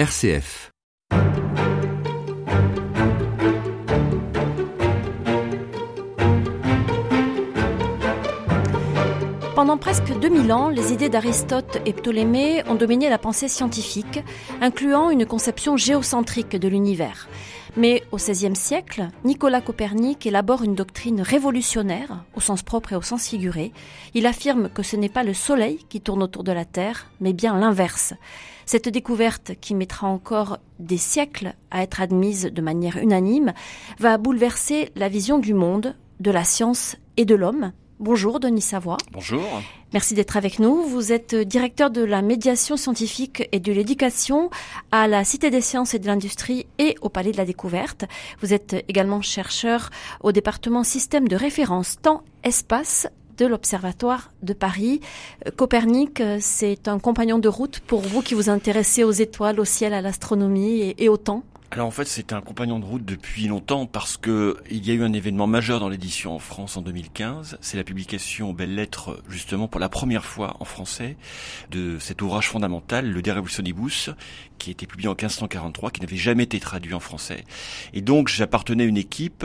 RCF. Pendant presque 2000 ans, les idées d'Aristote et Ptolémée ont dominé la pensée scientifique, incluant une conception géocentrique de l'univers. Mais au XVIe siècle, Nicolas Copernic élabore une doctrine révolutionnaire, au sens propre et au sens figuré. Il affirme que ce n'est pas le Soleil qui tourne autour de la Terre, mais bien l'inverse. Cette découverte, qui mettra encore des siècles à être admise de manière unanime, va bouleverser la vision du monde, de la science et de l'homme. Bonjour Denis Savoie. Bonjour. Merci d'être avec nous. Vous êtes directeur de la médiation scientifique et de l'éducation à la Cité des sciences et de l'industrie et au Palais de la Découverte. Vous êtes également chercheur au département système de référence temps-espace de l'Observatoire de Paris. Copernic, c'est un compagnon de route pour vous qui vous intéressez aux étoiles, au ciel, à l'astronomie et, et au temps alors en fait, c'est un compagnon de route depuis longtemps parce que il y a eu un événement majeur dans l'édition en France en 2015. C'est la publication aux belles lettres, justement pour la première fois en français, de cet ouvrage fondamental, le De Revolutionibus, qui a été publié en 1543, qui n'avait jamais été traduit en français. Et donc j'appartenais à une équipe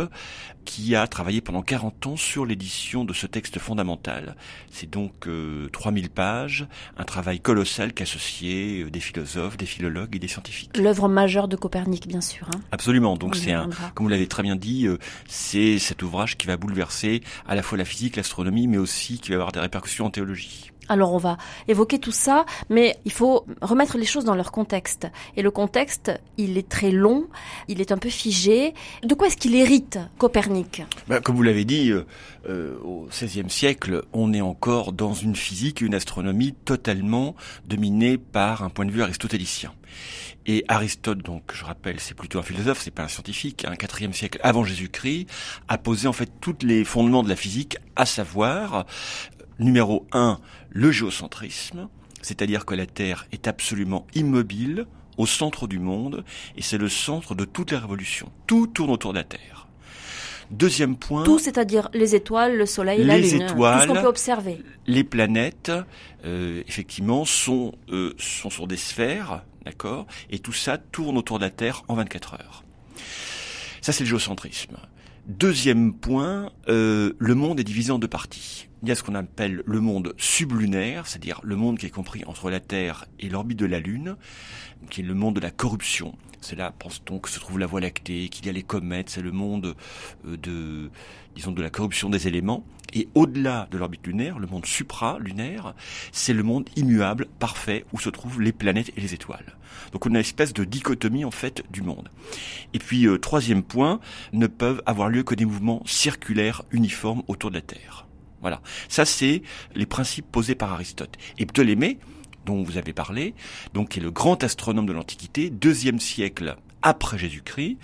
qui a travaillé pendant 40 ans sur l'édition de ce texte fondamental. C'est donc 3000 pages, un travail colossal qu'associé des philosophes, des philologues et des scientifiques. L'œuvre majeure de Copernic, bien sûr. Hein. Absolument. Donc c'est un, comme vous l'avez très bien dit, c'est cet ouvrage qui va bouleverser à la fois la physique, l'astronomie, mais aussi qui va avoir des répercussions en théologie. Alors on va évoquer tout ça, mais il faut remettre les choses dans leur contexte. Et le contexte, il est très long, il est un peu figé. De quoi est-ce qu'il hérite, Copernic? Ben, Comme vous l'avez dit, euh, euh, au XVIe siècle, on est encore dans une physique une astronomie totalement dominée par un point de vue aristotélicien. Et Aristote, donc je rappelle, c'est plutôt un philosophe, c'est pas un scientifique, un hein, quatrième siècle avant Jésus-Christ, a posé en fait tous les fondements de la physique, à savoir Numéro 1, le géocentrisme, c'est-à-dire que la Terre est absolument immobile au centre du monde, et c'est le centre de toutes les révolutions. Tout tourne autour de la Terre. Deuxième point. Tout, c'est-à-dire les étoiles, le Soleil, les la Lune. Étoiles, tout ce qu'on peut observer. Les planètes, euh, effectivement, sont, euh, sont sur des sphères, d'accord Et tout ça tourne autour de la Terre en 24 heures. Ça, c'est le géocentrisme. Deuxième point, euh, le monde est divisé en deux parties. Il y a ce qu'on appelle le monde sublunaire, c'est-à-dire le monde qui est compris entre la Terre et l'orbite de la Lune, qui est le monde de la corruption. C'est là, pense-t-on, que se trouve la Voie lactée, qu'il y a les comètes, c'est le monde euh, de, disons, de la corruption des éléments. Et au-delà de l'orbite lunaire, le monde supra-lunaire, c'est le monde immuable, parfait, où se trouvent les planètes et les étoiles. Donc on a une espèce de dichotomie, en fait, du monde. Et puis, euh, troisième point, ne peuvent avoir lieu que des mouvements circulaires uniformes autour de la Terre. Voilà. Ça, c'est les principes posés par Aristote. Et Ptolémée, dont vous avez parlé, donc qui est le grand astronome de l'Antiquité, deuxième siècle après Jésus-Christ,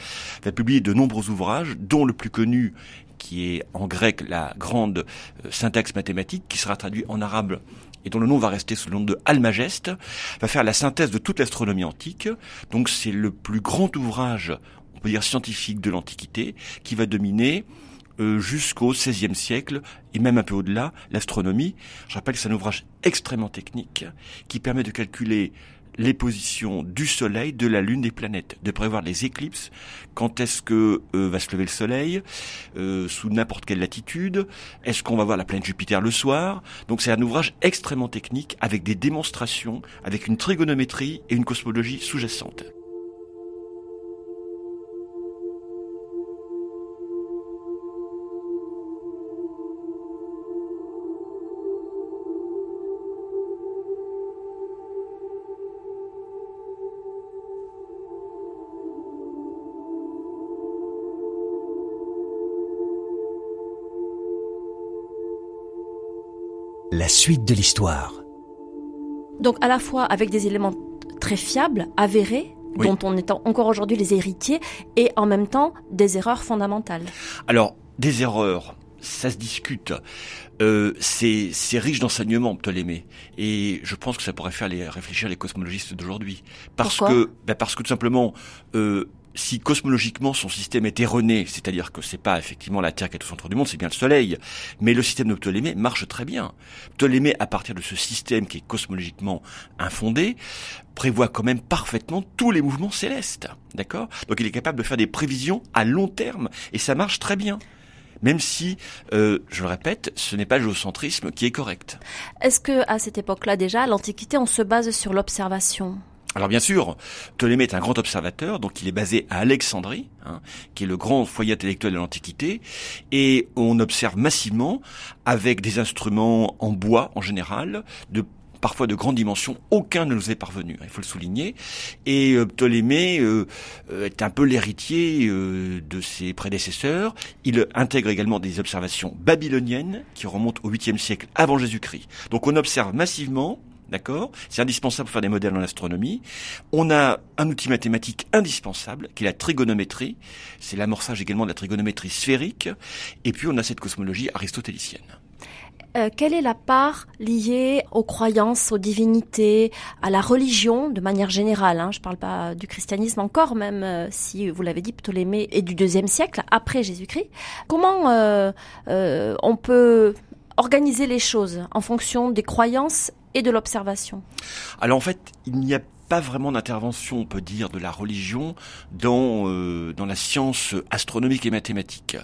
va publier de nombreux ouvrages, dont le plus connu qui est en grec la grande euh, syntaxe mathématique, qui sera traduit en arabe et dont le nom va rester sous le nom de Almageste, va faire la synthèse de toute l'astronomie antique. Donc c'est le plus grand ouvrage, on peut dire scientifique de l'Antiquité, qui va dominer euh, jusqu'au XVIe siècle et même un peu au-delà l'astronomie. Je rappelle que c'est un ouvrage extrêmement technique qui permet de calculer les positions du Soleil, de la Lune, des planètes, de prévoir les éclipses, quand est-ce que euh, va se lever le Soleil, euh, sous n'importe quelle latitude, est-ce qu'on va voir la planète Jupiter le soir. Donc c'est un ouvrage extrêmement technique avec des démonstrations, avec une trigonométrie et une cosmologie sous-jacente. Suite de l'histoire. Donc à la fois avec des éléments très fiables, avérés, Oui. dont on est en- encore aujourd'hui les héritiers, et en même temps des erreurs fondamentales. Alors, des erreurs, ça se discute. Euh, c'est c'est riche d'enseignements, Ptolémée. Et je pense que ça pourrait faire les, réfléchir les cosmologistes d'aujourd'hui. Parce Pourquoi? que, bah parce que tout simplement, euh, si cosmologiquement son système est erroné, c'est-à-dire que c'est pas effectivement la Terre qui est au centre du monde, c'est bien le Soleil, mais le système de Ptolémée marche très bien. Ptolémée, à partir de ce système qui est cosmologiquement infondé, prévoit quand même parfaitement tous les mouvements célestes, d'accord? Donc il est capable de faire des prévisions à long terme, et ça marche très bien même si, euh, je le répète, ce n'est pas le géocentrisme qui est correct. Est-ce que à cette époque-là déjà, l'Antiquité, on se base sur l'observation? Alors bien sûr, Ptolémée est un grand observateur, donc il est basé à Alexandrie, hein, qui est le grand foyer intellectuel de l'Antiquité, et on observe massivement avec des instruments en bois en général, de parfois de grandes dimensions, aucun ne nous est parvenu, il faut le souligner. Et euh, Ptolémée euh, euh, est un peu l'héritier de ses prédécesseurs. Il intègre également des observations babyloniennes qui remontent au 8e siècle avant Jésus-Christ. Donc on observe massivement D'accord C'est indispensable pour faire des modèles en astronomie. On a un outil mathématique indispensable, qui est la trigonométrie. C'est l'amorçage également de la trigonométrie sphérique. Et puis on a cette cosmologie aristotélicienne. Euh, quelle est la part liée aux croyances, aux divinités, à la religion de manière générale hein? Je ne parle pas du christianisme encore, même euh, si vous l'avez dit, Ptolémée est du deuxième siècle après Jésus-Christ. Comment euh, on peut organiser les choses en fonction des croyances et de l'observation Alors en fait, il n'y a pas vraiment d'intervention, on peut dire, de la religion dans euh, dans la science astronomique et mathématique.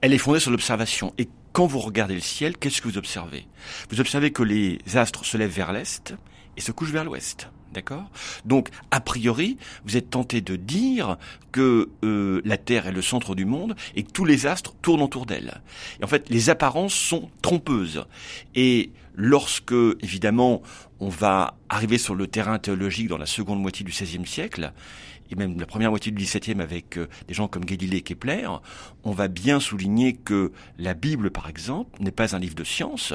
Elle est fondée sur l'observation. Et quand vous regardez le ciel, qu'est-ce que vous observez? Vous observez que les astres se lèvent vers l'est et se couchent vers l'ouest. D'accord? Donc, a priori, vous êtes tenté de dire que euh, la Terre est le centre du monde et que tous les astres tournent autour d'elle. Et en fait, les apparences sont trompeuses. Et lorsque, évidemment, on va arriver sur le terrain théologique dans la seconde moitié du XVIe siècle, et même la première moitié du XVIIe avec euh, des gens comme Galilée et Kepler, on va bien souligner que la Bible, par exemple, n'est pas un livre de science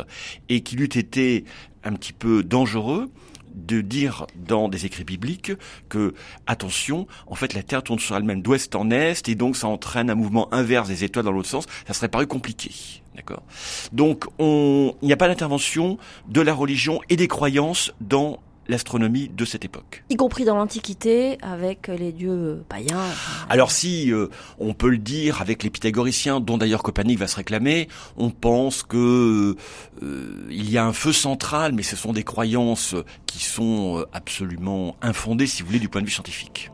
et qu'il eût été un petit peu dangereux de dire dans des écrits bibliques que, attention, en fait, la Terre tourne sur elle-même d'ouest en est, et donc ça entraîne un mouvement inverse des étoiles dans l'autre sens, ça serait paru compliqué. D'accord? Donc, on, il n'y a pas d'intervention de la religion et des croyances dans l'astronomie de cette époque. Y compris dans l'Antiquité, avec les dieux païens. Alors si euh, on peut le dire avec les pythagoriciens, dont d'ailleurs Copernic va se réclamer, on pense que euh, il y a un feu central, mais ce sont des croyances qui sont euh, absolument infondées, si vous voulez, du point de vue scientifique.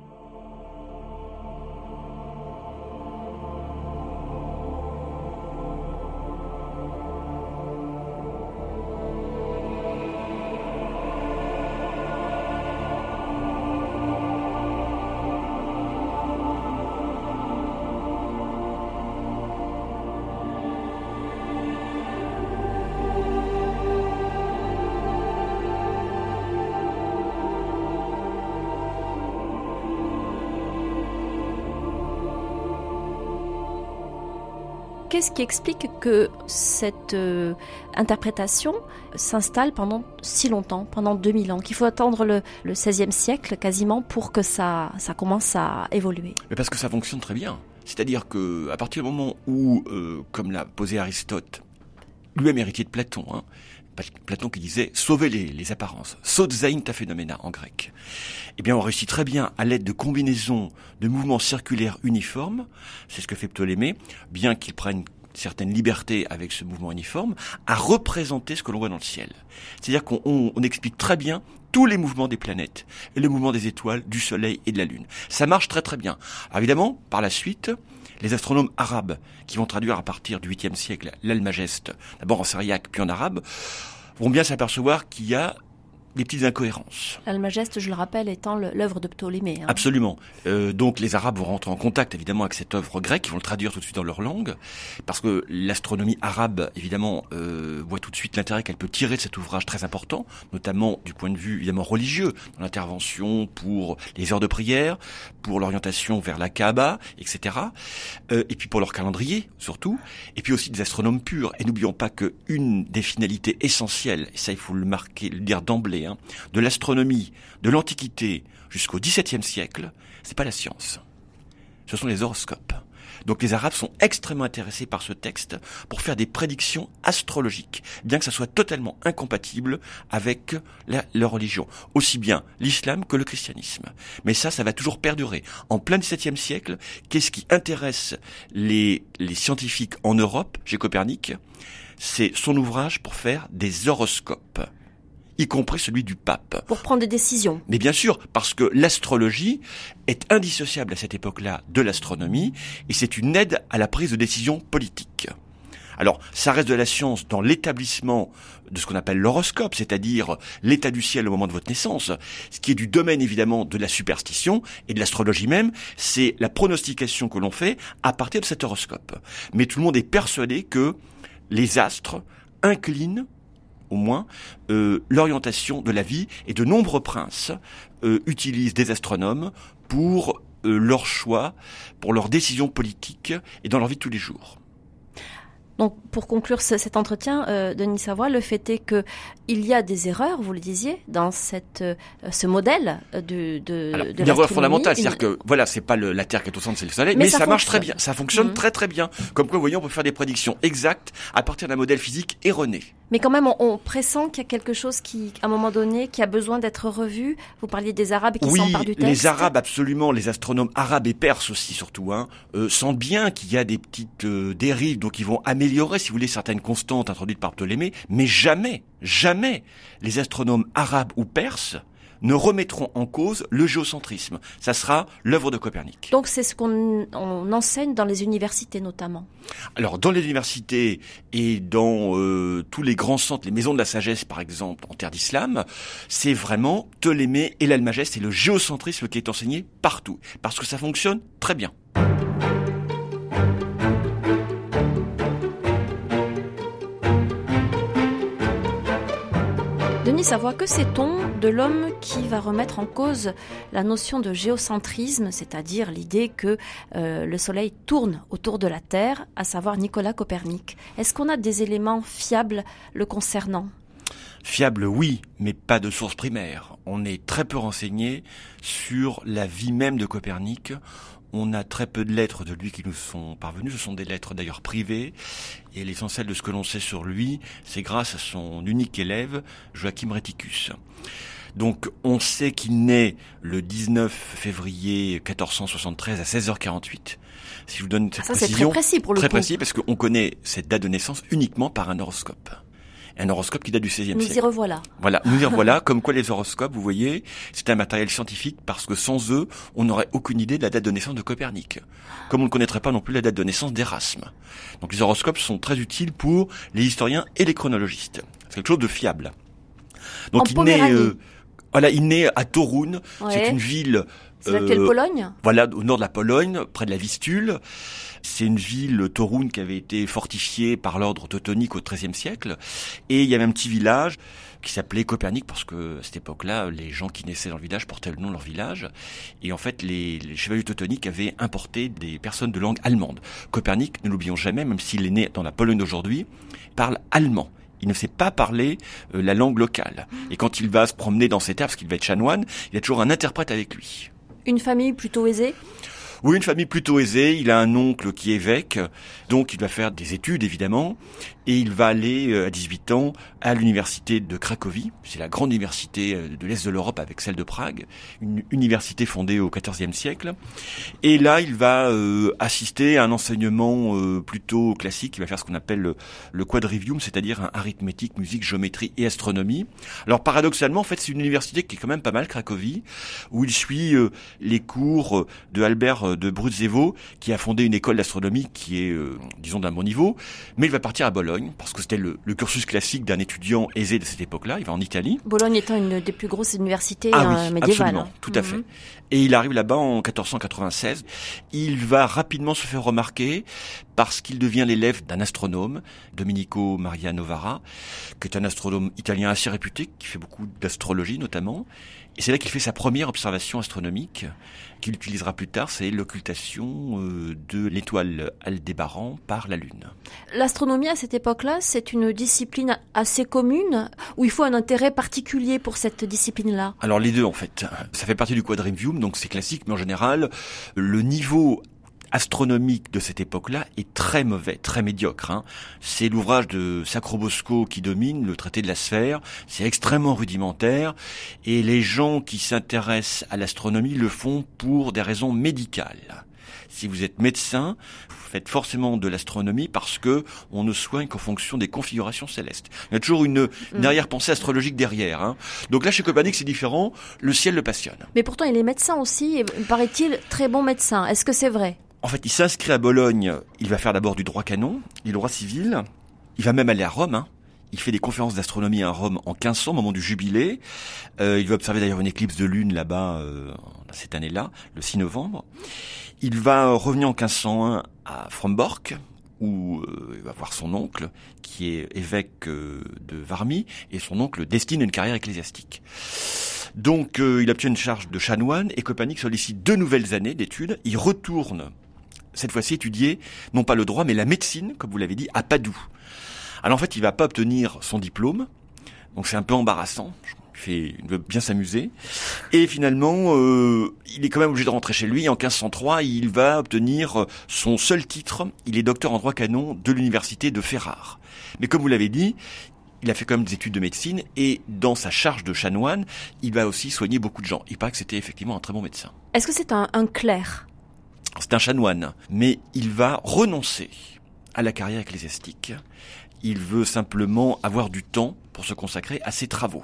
Qui explique que cette euh, interprétation s'installe pendant si longtemps, pendant 2000 ans, qu'il faut attendre le, le 16e siècle quasiment pour que ça, commence à évoluer Mais parce que ça fonctionne très bien. C'est-à-dire que à partir du moment où, euh, comme l'a posé Aristote, lui-même héritier de Platon, hein, Platon qui disait sauver les, les apparences, sotzain ta phénoména en grec. Eh bien, on réussit très bien à l'aide de combinaisons de mouvements circulaires uniformes, c'est ce que fait Ptolémée, bien qu'il prenne certaines libertés avec ce mouvement uniforme, à représenter ce que l'on voit dans le ciel. C'est-à-dire qu'on explique très bien tous les mouvements des planètes, et le mouvement des étoiles, du Soleil et de la Lune. Ça marche très très bien. évidemment, par la suite, les astronomes arabes, qui vont traduire à partir du 8e siècle l'Almageste, d'abord en syriaque puis en arabe, vont bien s'apercevoir qu'il y a des petites incohérences. L'Almageste, je le rappelle, étant l'œuvre de Ptolémée. Hein. Absolument. Euh, donc les Arabes vont rentrer en contact évidemment avec cette œuvre grecque, ils vont le traduire tout de suite dans leur langue, parce que l'astronomie arabe, évidemment, euh, voit tout de suite l'intérêt qu'elle peut tirer de cet ouvrage très important, notamment du point de vue évidemment religieux, dans l'intervention pour les heures de prière, pour l'orientation vers la Kaaba, etc. Euh, et puis pour leur calendrier, surtout, et puis aussi des astronomes purs. Et n'oublions pas que une des finalités essentielles, et ça il faut le marquer, le dire d'emblée, Hein, de l'astronomie, de l'Antiquité jusqu'au XVIIe siècle, c'est pas la science. Ce sont les horoscopes. Donc les Arabes sont extrêmement intéressés par ce texte pour faire des prédictions astrologiques, bien que ça soit totalement incompatible avec leur religion, aussi bien l'islam que le christianisme. Mais ça, ça va toujours perdurer. En plein XVIIe siècle, qu'est-ce qui intéresse les, les scientifiques en Europe, chez Copernic C'est son ouvrage pour faire des horoscopes y compris celui du pape. Pour prendre des décisions. Mais bien sûr, parce que l'astrologie est indissociable à cette époque-là de l'astronomie, et c'est une aide à la prise de décision politique. Alors, ça reste de la science dans l'établissement de ce qu'on appelle l'horoscope, c'est-à-dire l'état du ciel au moment de votre naissance, ce qui est du domaine évidemment de la superstition et de l'astrologie même, c'est la pronostication que l'on fait à partir de cet horoscope. Mais tout le monde est persuadé que les astres inclinent au moins euh, l'orientation de la vie et de nombreux princes euh, utilisent des astronomes pour euh, leur choix, pour leurs décisions politiques et dans leur vie de tous les jours. Donc, pour conclure cet entretien, euh, Denis Savoie, le fait est que il y a des erreurs, vous le disiez, dans cette, euh, ce modèle de, de, Alors, Une erreur fondamentale, c'est-à-dire que voilà, c'est pas le, la Terre qui est au centre, c'est le Soleil, mais, ça, marche très bien, ça fonctionne mhm. très très bien. Comme quoi, vous voyez, on peut faire des prédictions exactes à partir d'un modèle physique erroné. Mais quand même, on, on pressent qu'il y a quelque chose qui, à un moment donné, qui a besoin d'être revu. Vous parliez des Arabes qui s'emparent du texte. les Arabes, absolument, les astronomes arabes et perses aussi, surtout, hein, euh, sentent bien qu'il y a des petites euh, dérives, donc ils vont améliorer, si vous voulez, certaines constantes introduites par Ptolémée, mais jamais, jamais les astronomes arabes ou perses ne remettront en cause le géocentrisme. Ça sera l'œuvre de Copernic. Donc c'est ce qu'on enseigne dans les universités notamment. Alors dans les universités et dans euh, tous les grands centres, les maisons de la sagesse par exemple en terre d'islam, c'est vraiment Ptolémée et l'Almageste et le géocentrisme qui est enseigné partout parce que ça fonctionne très bien. Denis Savoie, que sait-on de l'homme qui va remettre en cause la notion de géocentrisme, c'est-à-dire l'idée que euh, le Soleil tourne autour de la Terre, à savoir Nicolas Copernic Est-ce qu'on a des éléments fiables le concernant? Fiable, oui, mais pas de source primaire. On est très peu renseigné sur la vie même de Copernic. On a très peu de lettres de lui qui nous sont parvenues. Ce sont des lettres d'ailleurs privées. Et l'essentiel de ce que l'on sait sur lui, c'est grâce à son unique élève, Joachim Reticus. Donc on sait qu'il naît le 19 février 1473 à 16h48. Si je vous donne cette ah, ça, précision, très précis pour le très précis parce qu'on connaît cette date de naissance uniquement par un horoscope un horoscope qui date du XVIe siècle. Nous y revoilà. Voilà, nous y revoilà, comme quoi les horoscopes, vous voyez, c'est un matériel scientifique parce que sans eux, on n'aurait aucune idée de la date de naissance de Copernic. Comme on ne connaîtrait pas non plus la date de naissance d'Erasme. Donc les horoscopes sont très utiles pour les historiens et les chronologistes. C'est quelque chose de fiable. Donc il naît, euh, voilà, il naît à Torun. C'est une ville c'est euh, Pologne? Voilà, au nord de la Pologne, près de la Vistule. C'est une ville, Torun, qui avait été fortifiée par l'ordre teutonique au XIIIe siècle. Et il y avait un petit village qui s'appelait Copernic parce que à cette époque-là, les gens qui naissaient dans le village portaient le nom de leur village. Et en fait, les, les chevaliers teutoniques avaient importé des personnes de langue allemande. Copernic, ne l'oublions jamais, même s'il est né dans la Pologne d'aujourd'hui, parle allemand. Il ne sait pas parler euh, la langue locale. Et quand il va se promener dans ses terres, parce qu'il va être chanoine, il a toujours un interprète avec lui. Une famille plutôt aisée? Oui, une famille plutôt aisée. Il a un oncle qui est évêque, donc il va faire des études évidemment, et il va aller euh, à 18 ans à l'université de Cracovie. C'est la grande université euh, de l'est de l'Europe avec celle de Prague, une université fondée au XIVe siècle. Et là, il va euh, assister à un enseignement plutôt classique. Il va faire ce qu'on appelle le, quadrivium, c'est-à-dire un arithmétique, musique, géométrie et astronomie. Alors paradoxalement, en fait, c'est une université qui est quand même pas mal Cracovie, où il suit les cours de Albert de Bruzzevo, qui a fondé une école d'astronomie qui est, disons, d'un bon niveau. Mais il va partir à Bologne parce que c'était le, cursus classique d'un étudiant aisé de cette époque-là. Il va en Italie. Bologne étant une des plus grosses universités ah oui, médiévales. Absolument, hein. tout à fait. Mhm. Et il arrive là-bas en 1496. Il va rapidement se faire remarquer parce qu'il devient l'élève d'un astronome, Domenico Maria Novara, qui est un astronome italien assez réputé, qui fait beaucoup d'astrologie notamment. Et c'est là qu'il fait sa première observation astronomique, qu'il utilisera plus tard, c'est l'occultation euh, de l'étoile Aldébaran par la Lune. L'astronomie à cette époque-là, c'est une discipline assez commune, où il faut un intérêt particulier pour cette discipline-là? Alors les deux en fait. Ça fait partie du quadrivium, donc c'est classique, mais en général, le niveau astronomique de cette époque-là est très mauvais, très médiocre. Hein. C'est l'ouvrage de Sacrobosco qui domine, le traité de la sphère. C'est extrêmement rudimentaire et les gens qui s'intéressent à l'astronomie le font pour des raisons médicales. Si vous êtes médecin, vous faites forcément de l'astronomie parce que on ne soigne qu'en fonction des configurations célestes. Il y a toujours une, une mm. arrière-pensée astrologique derrière. Hein. Donc là, chez Copernic, c'est différent. Le ciel le passionne. Mais pourtant, il est médecin aussi, et paraît-il très bon médecin. Est-ce que c'est vrai? En fait, il s'inscrit à Bologne. Il va faire d'abord du droit canon, du droit civil. Il va même aller à Rome. Hein. Il fait des conférences d'astronomie à Rome en 1500, au moment du jubilé. Euh, il va observer d'ailleurs une éclipse de lune là-bas euh, cette année-là, le 6 novembre. Il va revenir en 1501 à Frombork, où euh, il va voir son oncle, qui est évêque euh, de Varmy, et son oncle destine une carrière ecclésiastique. Donc euh, il obtient une charge de chanoine, et Copernic sollicite deux nouvelles années d'études. Il retourne, cette fois-ci étudier, non pas le droit, mais la médecine, comme vous l'avez dit, à Padoue. Alors en fait, il va pas obtenir son diplôme, donc c'est un peu embarrassant fait, il veut bien s'amuser. Et finalement, euh, il est quand même obligé de rentrer chez lui. En 1503, il va obtenir son seul titre. Il est docteur en droit canon de l'université de Ferrare. Mais comme vous l'avez dit, il a fait quand même des études de médecine et dans sa charge de chanoine, il va aussi soigner beaucoup de gens. Il paraît que c'était effectivement un très bon médecin. Est-ce que c'est un clerc? C'est un chanoine, mais il va renoncer à la carrière ecclésiastique. Il veut simplement avoir du temps pour se consacrer à ses travaux.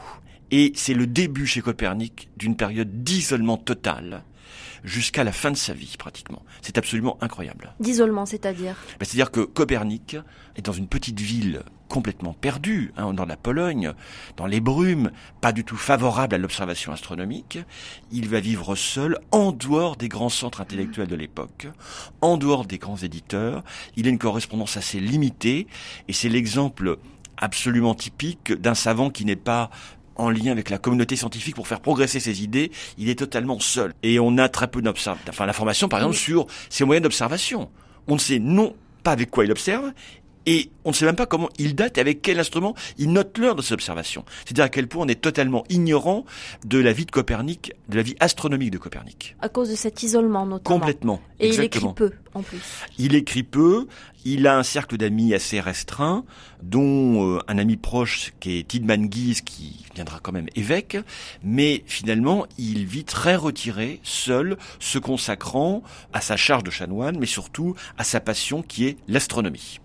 Et c'est le début chez Copernic d'une période d'isolement total jusqu'à la fin de sa vie pratiquement. C'est absolument incroyable. D'isolement, c'est-à-dire? Ben, C'est-à-dire que Copernic est dans une petite ville complètement perdue, hein, dans la Pologne, dans les brumes, pas du tout favorable à l'observation astronomique. Il va vivre seul, en dehors des grands centres intellectuels de l'époque, en dehors des grands éditeurs. Il a une correspondance assez limitée, et c'est l'exemple absolument typique d'un savant qui n'est pas en lien avec la communauté scientifique pour faire progresser ses idées, il est totalement seul. Et on a très peu enfin l'information par exemple sur ses moyens d'observation. On ne sait non pas avec quoi il observe, et on ne sait même pas comment il date et avec quel instrument il note l'heure de ses observations. C'est-à-dire à quel point on est totalement ignorant de la vie de Copernic, de la vie astronomique de Copernic. À cause de cet isolement notamment. Complètement. Et il écrit peu en plus. Il écrit peu, il a un cercle d'amis assez restreint, dont euh, un ami proche qui est Tidman Guise, qui viendra quand même évêque, mais finalement il vit très retiré, seul, se consacrant à sa charge de chanoine, mais surtout à sa passion qui est l'astronomie.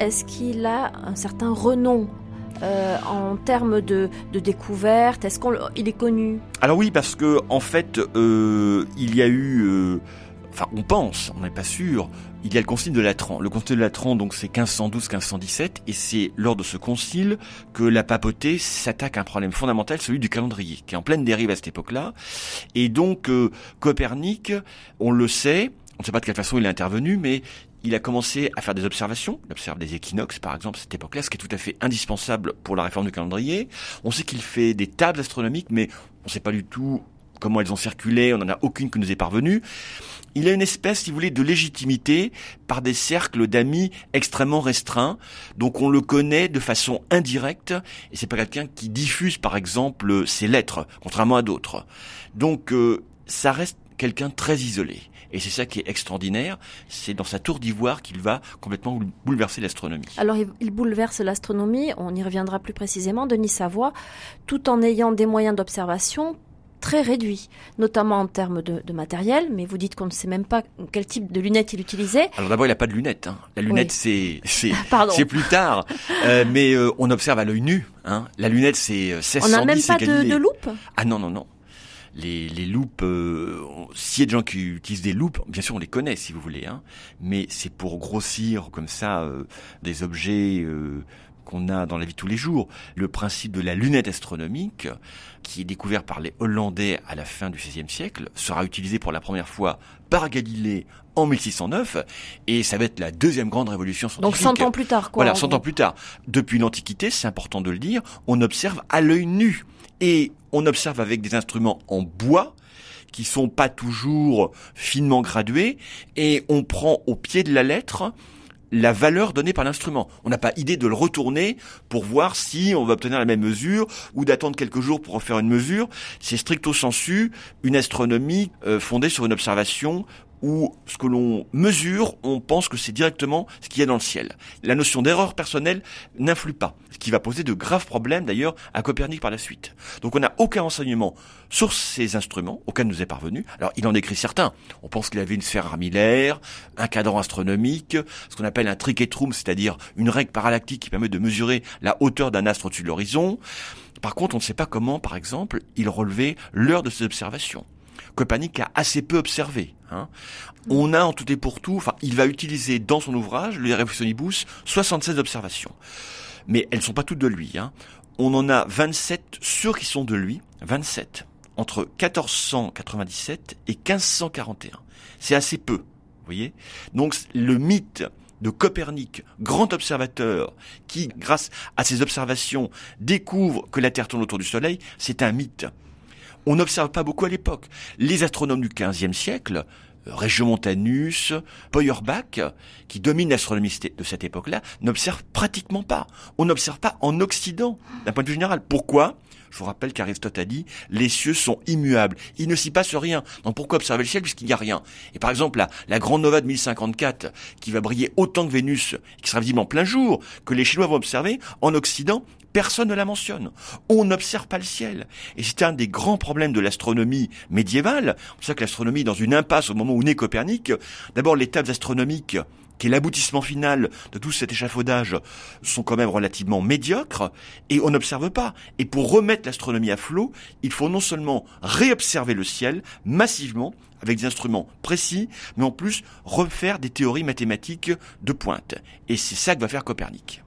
Est-ce qu'il a un certain renom euh, en termes de, découverte? Est-ce qu'il est connu? Alors oui, parce que en fait, euh, il y a eu, euh, enfin, on pense, on n'est pas sûr. Il y a le concile de Latran. Le concile de Latran, donc, c'est 1512-1517, et c'est lors de ce concile que la papauté s'attaque à un problème fondamental, celui du calendrier, qui est en pleine dérive à cette époque-là. Et donc, Copernic, on le sait, on ne sait pas de quelle façon il est intervenu, mais il a commencé à faire des observations. Il observe des équinoxes, par exemple, à cette époque-là, ce qui est tout à fait indispensable pour la réforme du calendrier. On sait qu'il fait des tables astronomiques, mais on ne sait pas du tout comment elles ont circulé, on n'en a aucune qui nous est parvenue. Il a une espèce, si vous voulez, de légitimité par des cercles d'amis extrêmement restreints. Donc on le connaît de façon indirecte, et c'est pas quelqu'un qui diffuse, par exemple, ses lettres, contrairement à d'autres. Donc euh, ça reste quelqu'un très isolé. Et c'est ça qui est extraordinaire, c'est dans sa tour d'ivoire qu'il va complètement bouleverser l'astronomie. Alors il bouleverse l'astronomie, on y reviendra plus précisément, Denis Savoie, tout en ayant des moyens d'observation très réduit, notamment en termes de, matériel, mais vous dites qu'on ne sait même pas quel type de lunettes il utilisait. Alors d'abord, il n'a pas de lunettes. Hein. La lunette, c'est c'est c'est plus tard, euh, mais euh, on observe à l'œil nu. Hein. La lunette, c'est 1610 On n'a même pas de, de, loupe? Ah non, non, non. Les, les loupes, euh, s'il y a des gens qui utilisent des loupes, bien sûr on les connaît si vous voulez, hein, mais c'est pour grossir comme ça euh, des objets qu'on a dans la vie de tous les jours. Le principe de la lunette astronomique, qui est découvert par les Hollandais à la fin du XVIe siècle, sera utilisé pour la première fois par Galilée en 1609, et ça va être la deuxième grande révolution scientifique. Donc 100 ans plus tard, quoi. Voilà, 100 ans plus tard. Depuis l'Antiquité, c'est important de le dire, on observe à l'œil nu. Et on observe avec des instruments en bois, qui sont pas toujours finement gradués, et on prend au pied de la lettre la valeur donnée par l'instrument. On n'a pas idée de le retourner pour voir si on va obtenir la même mesure ou d'attendre quelques jours pour refaire une mesure. C'est stricto sensu une astronomie euh, fondée sur une observation où ce que l'on mesure, on pense que c'est directement ce qu'il y a dans le ciel. La notion d'erreur personnelle n'influe pas, ce qui va poser de graves problèmes d'ailleurs à Copernic par la suite. Donc on n'a aucun enseignement sur ces instruments, aucun ne nous est parvenu. Alors il en écrit certains. On pense qu'il avait une sphère armillaire, un cadran astronomique, ce qu'on appelle un triquetrum, c'est-à-dire une règle parallactique qui permet de mesurer la hauteur d'un astre au-dessus de l'horizon. Par contre, on ne sait pas comment, par exemple, il relevait l'heure de ses observations. Copernic a assez peu observé. Hein. On a en tout et pour tout, enfin, il va utiliser dans son ouvrage, le Reflexionibus, 76 observations. Mais elles ne sont pas toutes de lui. Hein. On en a 27 sûrs qui sont de lui, 27, entre 1497 et 1541. C'est assez peu, vous voyez Donc le mythe de Copernic, grand observateur, qui, grâce à ses observations, découvre que la Terre tourne autour du Soleil, c'est un mythe on n'observe pas beaucoup à l'époque. Les astronomes du XVe siècle, euh, Regiomontanus, Feuerbach, qui dominent l'astronomie de cette époque-là, n'observent pratiquement pas. On n'observe pas en Occident, d'un point de vue général. Pourquoi? Je vous rappelle qu'Aristote a dit, les cieux sont immuables. Il ne s'y passe rien. Donc pourquoi observer le ciel puisqu'il n'y a rien? Et par exemple, la, la grande nova de 1054, qui va briller autant que Vénus, qui sera visible en plein jour, que les Chinois vont observer, en Occident, Personne ne la mentionne. On n'observe pas le ciel. Et c'est un des grands problèmes de l'astronomie médiévale. C'est pour ça que l'astronomie est dans une impasse au moment où naît Copernic. D'abord, les tables astronomiques qui est l'aboutissement final de tout cet échafaudage, sont quand même relativement médiocres, et on n'observe pas. Et pour remettre l'astronomie à flot, il faut non seulement réobserver le ciel massivement, avec des instruments précis, mais en plus refaire des théories mathématiques de pointe. Et c'est ça que va faire Copernic.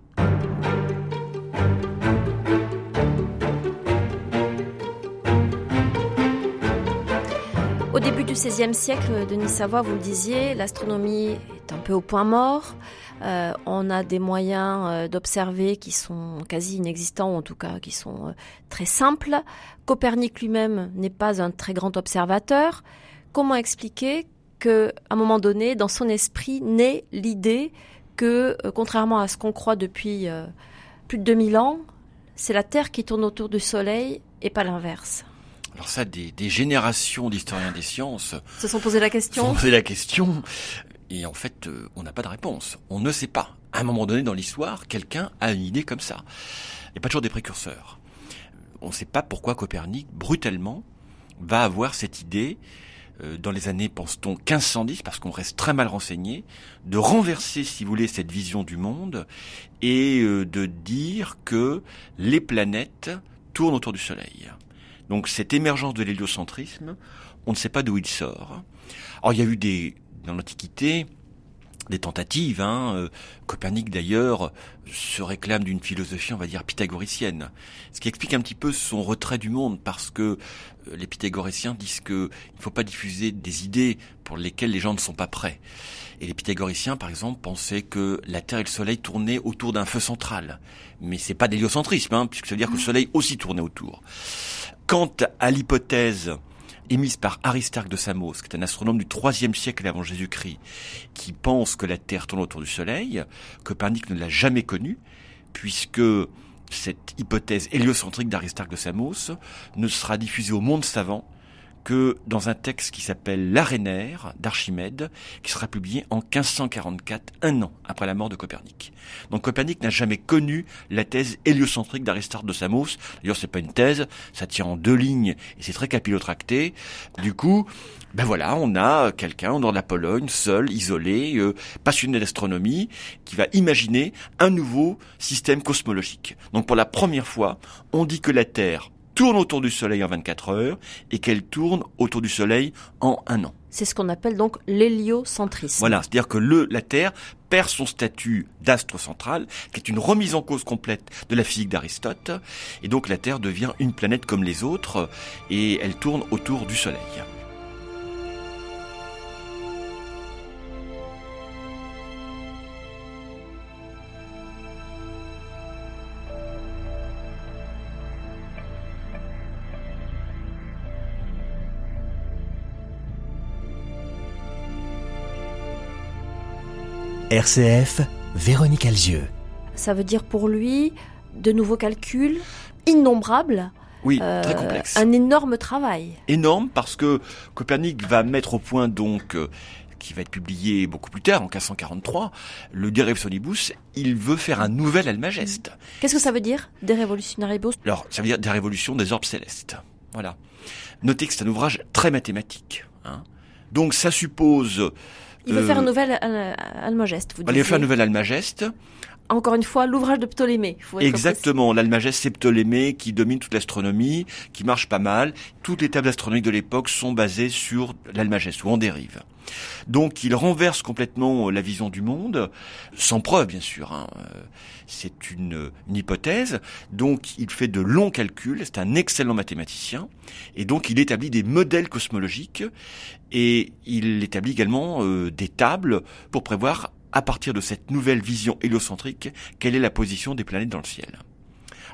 Début du XVIe siècle, Denis Savoie, vous le disiez, l'astronomie est un peu au point mort. Euh, on a des moyens euh, d'observer qui sont quasi inexistants, ou en tout cas qui sont euh, très simples. Copernic lui-même n'est pas un très grand observateur. Comment expliquer que, à un moment donné, dans son esprit, naît l'idée que, contrairement à ce qu'on croit depuis plus de 2000 ans, c'est la Terre qui tourne autour du Soleil et pas l'inverse? Alors ça, des, des générations d'historiens des sciences se sont posé la question. Se sont posé la question. Et en fait, euh, on n'a pas de réponse. On ne sait pas. À un moment donné dans l'histoire, quelqu'un a une idée comme ça. Il n'y a pas toujours des précurseurs. On ne sait pas pourquoi Copernic, brutalement, va avoir cette idée euh, dans les années, pense-t-on, 1510, parce qu'on reste très mal renseigné, de renverser, si vous voulez, cette vision du monde et euh, de dire que les planètes tournent autour du Soleil. Donc cette émergence de l'héliocentrisme, on ne sait pas d'où il sort. Alors il y a eu des dans l'Antiquité des tentatives. Hein. Euh, Copernic d'ailleurs se réclame d'une philosophie, on va dire, pythagoricienne, ce qui explique un petit peu son retrait du monde, parce que euh, les pythagoriciens disent qu'il ne faut pas diffuser des idées pour lesquelles les gens ne sont pas prêts. Et les pythagoriciens, par exemple, pensaient que la Terre et le Soleil tournaient autour d'un feu central. Mais c'est pas d'héliocentrisme, hein, puisque ça veut dire que le Soleil aussi tournait autour. Quant à l'hypothèse émise par Aristarque de Samos, qui est un astronome du IIIe siècle avant Jésus-Christ, qui pense que la Terre tourne autour du Soleil, Copernic ne l'a jamais connue, puisque cette hypothèse héliocentrique d'Aristarque de Samos ne sera diffusée au monde savant que dans un texte qui s'appelle L'Arénaire d'Archimède, qui sera publié en 1544, un an après la mort de Copernic. Donc Copernic n'a jamais connu la thèse héliocentrique d'Aristarque de Samos. D'ailleurs, c'est pas une thèse, ça tient en deux lignes et c'est très capillotracté. Du coup, ben voilà, on a quelqu'un dans la Pologne, seul, isolé, euh, passionné d'astronomie, qui va imaginer un nouveau système cosmologique. Donc pour la première fois, on dit que la Terre tourne autour du Soleil en 24 heures et qu'elle tourne autour du Soleil en un an. C'est ce qu'on appelle donc l'héliocentrisme. Voilà, c'est-à-dire que le, la Terre perd son statut d'astre central, qui est une remise en cause complète de la physique d'Aristote, et donc la Terre devient une planète comme les autres, et elle tourne autour du Soleil. RCF, Véronique Alzieux. Ça veut dire pour lui de nouveaux calculs innombrables. Oui, euh, très complexe. Un énorme travail. Énorme parce que Copernic va mettre au point donc euh, qui va être publié beaucoup plus tard, en 1543, le De Revolutionibus, il veut faire un nouvel Almageste. Qu'est-ce que ça veut dire, De Revolutionibus Alors, ça veut dire des révolutions des orbes célestes. Voilà. Notez que c'est un ouvrage très mathématique. Hein. Donc, ça suppose il veut faire un nouvel Almageste, vous Il veut faire un nouvel Almageste. Encore une fois, l'ouvrage de Ptolémée. Exactement, l'Almageste c'est Ptolémée qui domine toute l'astronomie, qui marche pas mal. Toutes les tables astronomiques de l'époque sont basées sur l'Almageste ou en dérive. Donc il renverse complètement la vision du monde, sans preuve bien sûr. Hein. C'est une, hypothèse. Donc il fait de longs calculs. C'est un excellent mathématicien et donc il établit des modèles cosmologiques et il établit également euh, des tables pour prévoir à partir de cette nouvelle vision héliocentrique quelle est la position des planètes dans le ciel.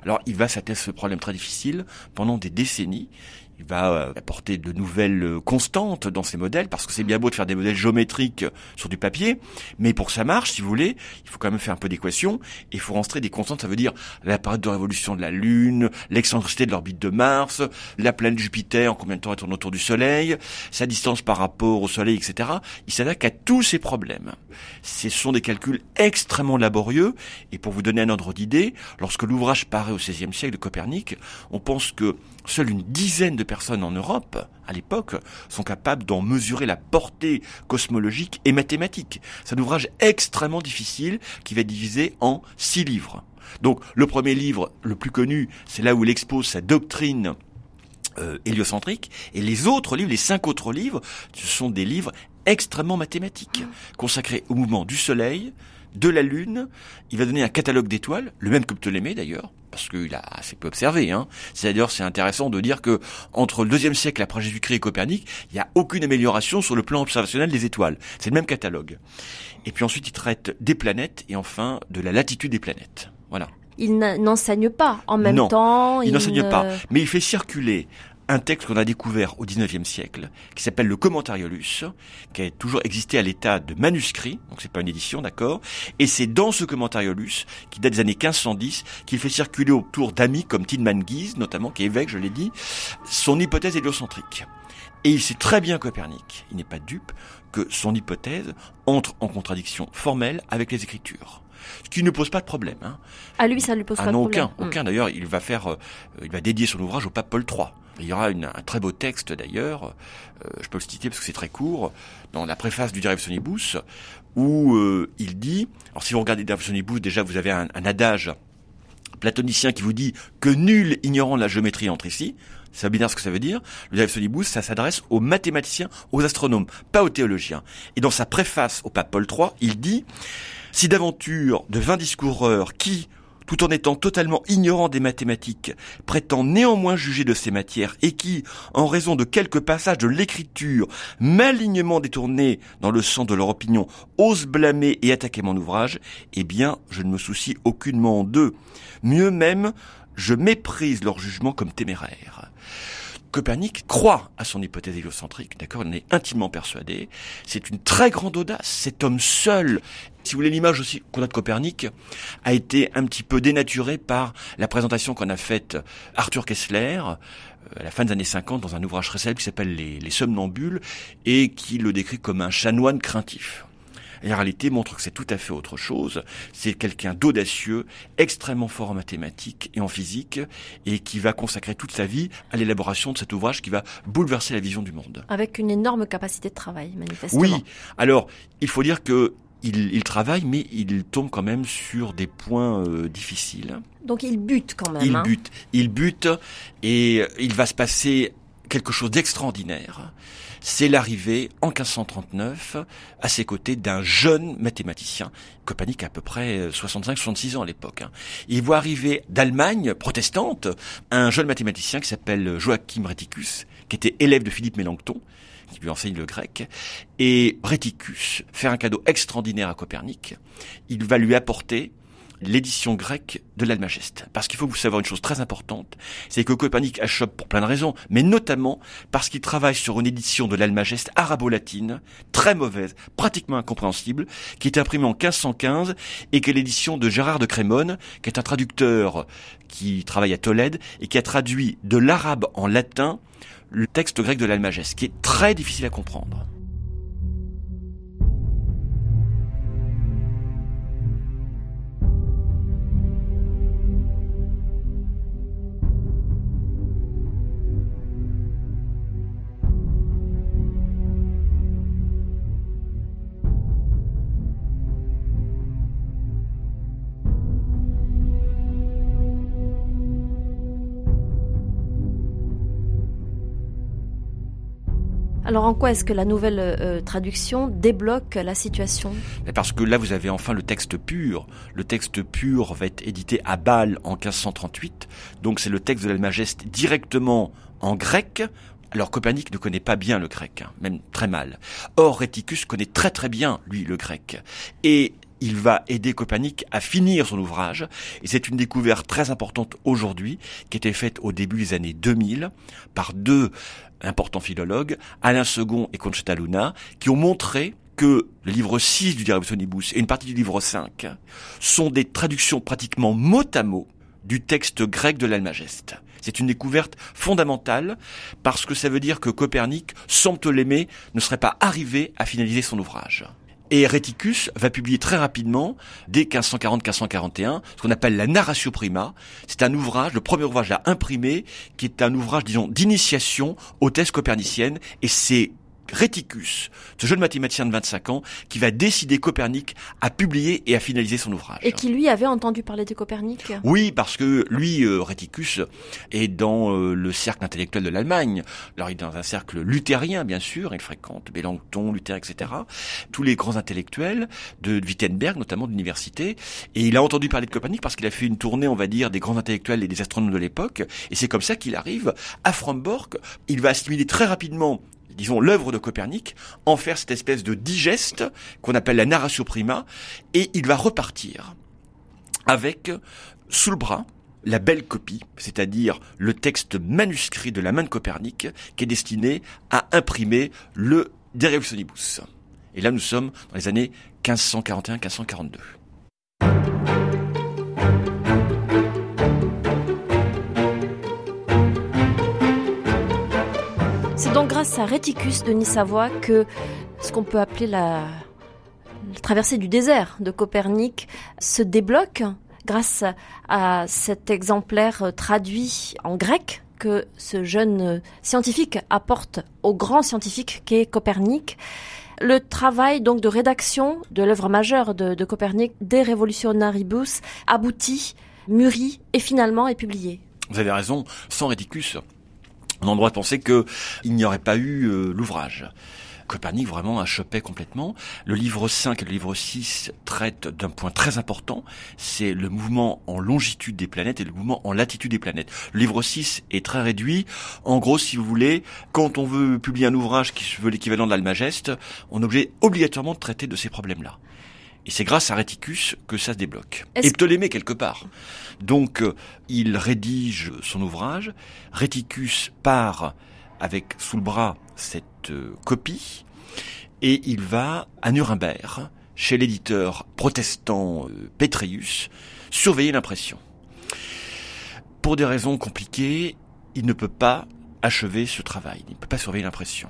Alors il va s'attaquer ce problème très difficile pendant des décennies il va euh, apporter de nouvelles euh, constantes dans ses modèles, parce que c'est bien beau de faire des modèles géométriques sur du papier, mais pour ça marche, si vous voulez, il faut quand même faire un peu d'équations, et il faut rentrer des constantes, ça veut dire la période de révolution de la Lune, l'excentricité de l'orbite de Mars, la planète Jupiter, en combien de temps elle tourne autour du Soleil, sa distance par rapport au Soleil, etc. Il s'attaque à tous ces problèmes. Ce sont des calculs extrêmement laborieux, et pour vous donner un ordre d'idée, lorsque l'ouvrage paraît au XVIe siècle de Copernic, on pense que seule une dizaine de personnes en Europe, à l'époque, sont capables d'en mesurer la portée cosmologique et mathématique. C'est un ouvrage extrêmement difficile qui va être divisé en six livres. Donc le premier livre, le plus connu, c'est là où il expose sa doctrine euh, héliocentrique, et les autres livres, les cinq autres livres, ce sont des livres extrêmement mathématiques, consacrés au mouvement du Soleil, de la Lune. Il va donner un catalogue d'étoiles, le même que Ptolémée d'ailleurs, parce qu'il a assez peu observé. Hein. C'est d'ailleurs c'est intéressant de dire que entre le deuxième siècle après Jésus-Christ et Copernic, il n'y a aucune amélioration sur le plan observationnel des étoiles. C'est le même catalogue. Et puis ensuite, il traite des planètes et enfin de la latitude des planètes. Voilà. Il n'enseigne pas en même temps. Il, il n'enseigne pas, mais il fait circuler un texte qu'on a découvert au XIXe siècle, qui s'appelle le Commentariolus, qui a toujours existé à l'état de manuscrit, donc c'est pas une édition, d'accord, et c'est dans ce Commentariolus, qui date des années 1510, qu'il fait circuler autour d'amis comme Tidman Guise, notamment, qui est évêque, je l'ai dit, son hypothèse héliocentrique. Et il sait très bien Copernic, il n'est pas dupe, que son hypothèse entre en contradiction formelle avec les Écritures ce qui ne pose pas de problème. Hein. À lui, ça ne lui pose ah pas de problème. Aucun, aucun. D'ailleurs, il va faire, euh, il va dédier son ouvrage au pape Paul III. Il y aura un très beau texte d'ailleurs, euh, je peux le citer parce que c'est très court, dans la préface du Direction Sonibus, où euh, il dit, alors si vous regardez Direction Sonibus, déjà vous avez un, adage platonicien qui vous dit que nul ignorant la géométrie entre ici, veut bien ce que ça veut dire. Le Sonibus, ça s'adresse aux mathématiciens, aux astronomes, pas aux théologiens. Et dans sa préface au pape Paul III, il dit, si d'aventure de vingt discoureurs qui, tout en étant totalement ignorant des mathématiques, prétend néanmoins juger de ces matières et qui, en raison de quelques passages de l'écriture malignement détournés dans le sens de leur opinion, osent blâmer et attaquer mon ouvrage, eh bien, je ne me soucie aucunement d'eux. Mieux même, je méprise leur jugement comme téméraire. Copernic croit à son hypothèse héliocentrique, d'accord, il en est intimement persuadé. C'est une très grande audace. Cet homme seul Si vous voulez, l'image aussi qu'on a de Copernic a été un petit peu dénaturée par la présentation qu'on a faite Arthur Kessler euh, à la fin des années 50 dans un ouvrage très célèbre qui s'appelle les, les Somnambules et qui le décrit comme un chanoine craintif. Et la réalité montre que c'est tout à fait autre chose. C'est quelqu'un d'audacieux, extrêmement fort en mathématiques et en physique, et qui va consacrer toute sa vie à l'élaboration de cet ouvrage qui va bouleverser la vision du monde. Avec une énorme capacité de travail, manifestement. Oui. Alors, il faut dire que il, il, travaille, mais il tombe quand même sur des points euh, difficiles. Donc il bute quand même. Il hein. bute, il bute, et il va se passer quelque chose d'extraordinaire. C'est l'arrivée en 1539 à ses côtés d'un jeune mathématicien. Copernic a à peu près 65-66 ans à l'époque. Hein. Il voit arriver d'Allemagne protestante un jeune mathématicien qui s'appelle Joachim Reticus, qui était élève de Philippe Mélenchon, qui lui enseigne le grec, et Reticus fait un cadeau extraordinaire à Copernic. Il va lui apporter l'édition grecque de l'Almageste. Parce qu'il faut vous savoir une chose très importante, c'est que Copernic achoppe pour plein de raisons, mais notamment parce qu'il travaille sur une édition de l'Almageste arabo-latine, très mauvaise, pratiquement incompréhensible, qui est imprimée en 1515 et qui est l'édition de Gérard de Crémone, qui est un traducteur qui travaille à Tolède et qui a traduit de l'arabe en latin le texte grec de l'Almageste, qui est très difficile à comprendre. Alors en quoi est-ce que la nouvelle euh, traduction débloque la situation? Parce que là vous avez enfin le texte pur. Le texte pur va être édité à Bâle en 1538. Donc c'est le texte de l'Almageste directement en grec. Alors Copernic ne connaît pas bien le grec, hein, même très mal. Or Reticus connaît très très bien, lui, le grec. Et il va aider Copernic à finir son ouvrage. Et c'est une découverte très importante aujourd'hui, qui été faite au début des années 2000 par deux importants philologues, Alain Second et Conchita Luna, qui ont montré que le livre 6 du Diario Sonibus et une partie du livre 5 sont des traductions pratiquement mot à mot du texte grec de l'Almageste. C'est une découverte fondamentale parce que ça veut dire que Copernic, sans Ptolémée, ne serait pas arrivé à finaliser son ouvrage. Et Reticus va publier très rapidement, dès 1540-1541, ce qu'on appelle la Narratio Prima. C'est un ouvrage, le premier ouvrage à imprimer, qui est un ouvrage, disons, d'initiation aux thèses coperniciennes. Et c'est Reticus, ce jeune mathématicien de 25 ans, qui va décider Copernic à publier et à finaliser son ouvrage. Et qui lui avait entendu parler de Copernic? Oui, parce que lui, euh, Reticus, est dans euh, le cercle intellectuel de l'Allemagne. Alors il est dans un cercle luthérien, bien sûr, il fréquente Mélenchon, Luther, etc. Tous les grands intellectuels de Wittenberg, notamment de l'université. Et il a entendu parler de Copernic parce qu'il a fait une tournée, on va dire, des grands intellectuels et des astronomes de l'époque. Et c'est comme ça qu'il arrive à Frombork. Il va assimiler très rapidement disons, l'œuvre de Copernic, en faire cette espèce de digeste qu'on appelle la narratio prima, et il va repartir avec sous le bras la belle copie, c'est-à-dire le texte manuscrit de la main de Copernic, qui est destiné à imprimer le De Revolutionibus. Et là, nous sommes dans les années 1541-1542. Donc grâce à Reticus de Savoie que ce qu'on peut appeler la, traversée du désert de Copernic se débloque grâce à cet exemplaire traduit en grec que ce jeune scientifique apporte au grand scientifique qu'est Copernic. Le travail donc de rédaction de l'œuvre majeure de, Copernic, De Revolutionaribus, aboutit, mûrit et finalement est publié. Vous avez raison, sans Reticus, on a le droit de penser qu'il n'y aurait pas eu euh, l'ouvrage. Copernic vraiment achoppait complètement. Le livre 5 et le livre 6 traitent d'un point très important, c'est le mouvement en longitude des planètes et le mouvement en latitude des planètes. Le livre 6 est très réduit. En gros, si vous voulez, quand on veut publier un ouvrage qui veut l'équivalent de l'Almageste, on est obligé obligatoirement de traiter de ces problèmes-là. Et c'est grâce à Reticus que ça se débloque. Et Ptolémée quelque part. Donc, euh, il rédige son ouvrage. Reticus part avec sous le bras cette euh, copie et il va à Nuremberg chez l'éditeur protestant euh, Petrius, surveiller l'impression. Pour des raisons compliquées, il ne peut pas achever ce travail, il ne peut pas surveiller l'impression.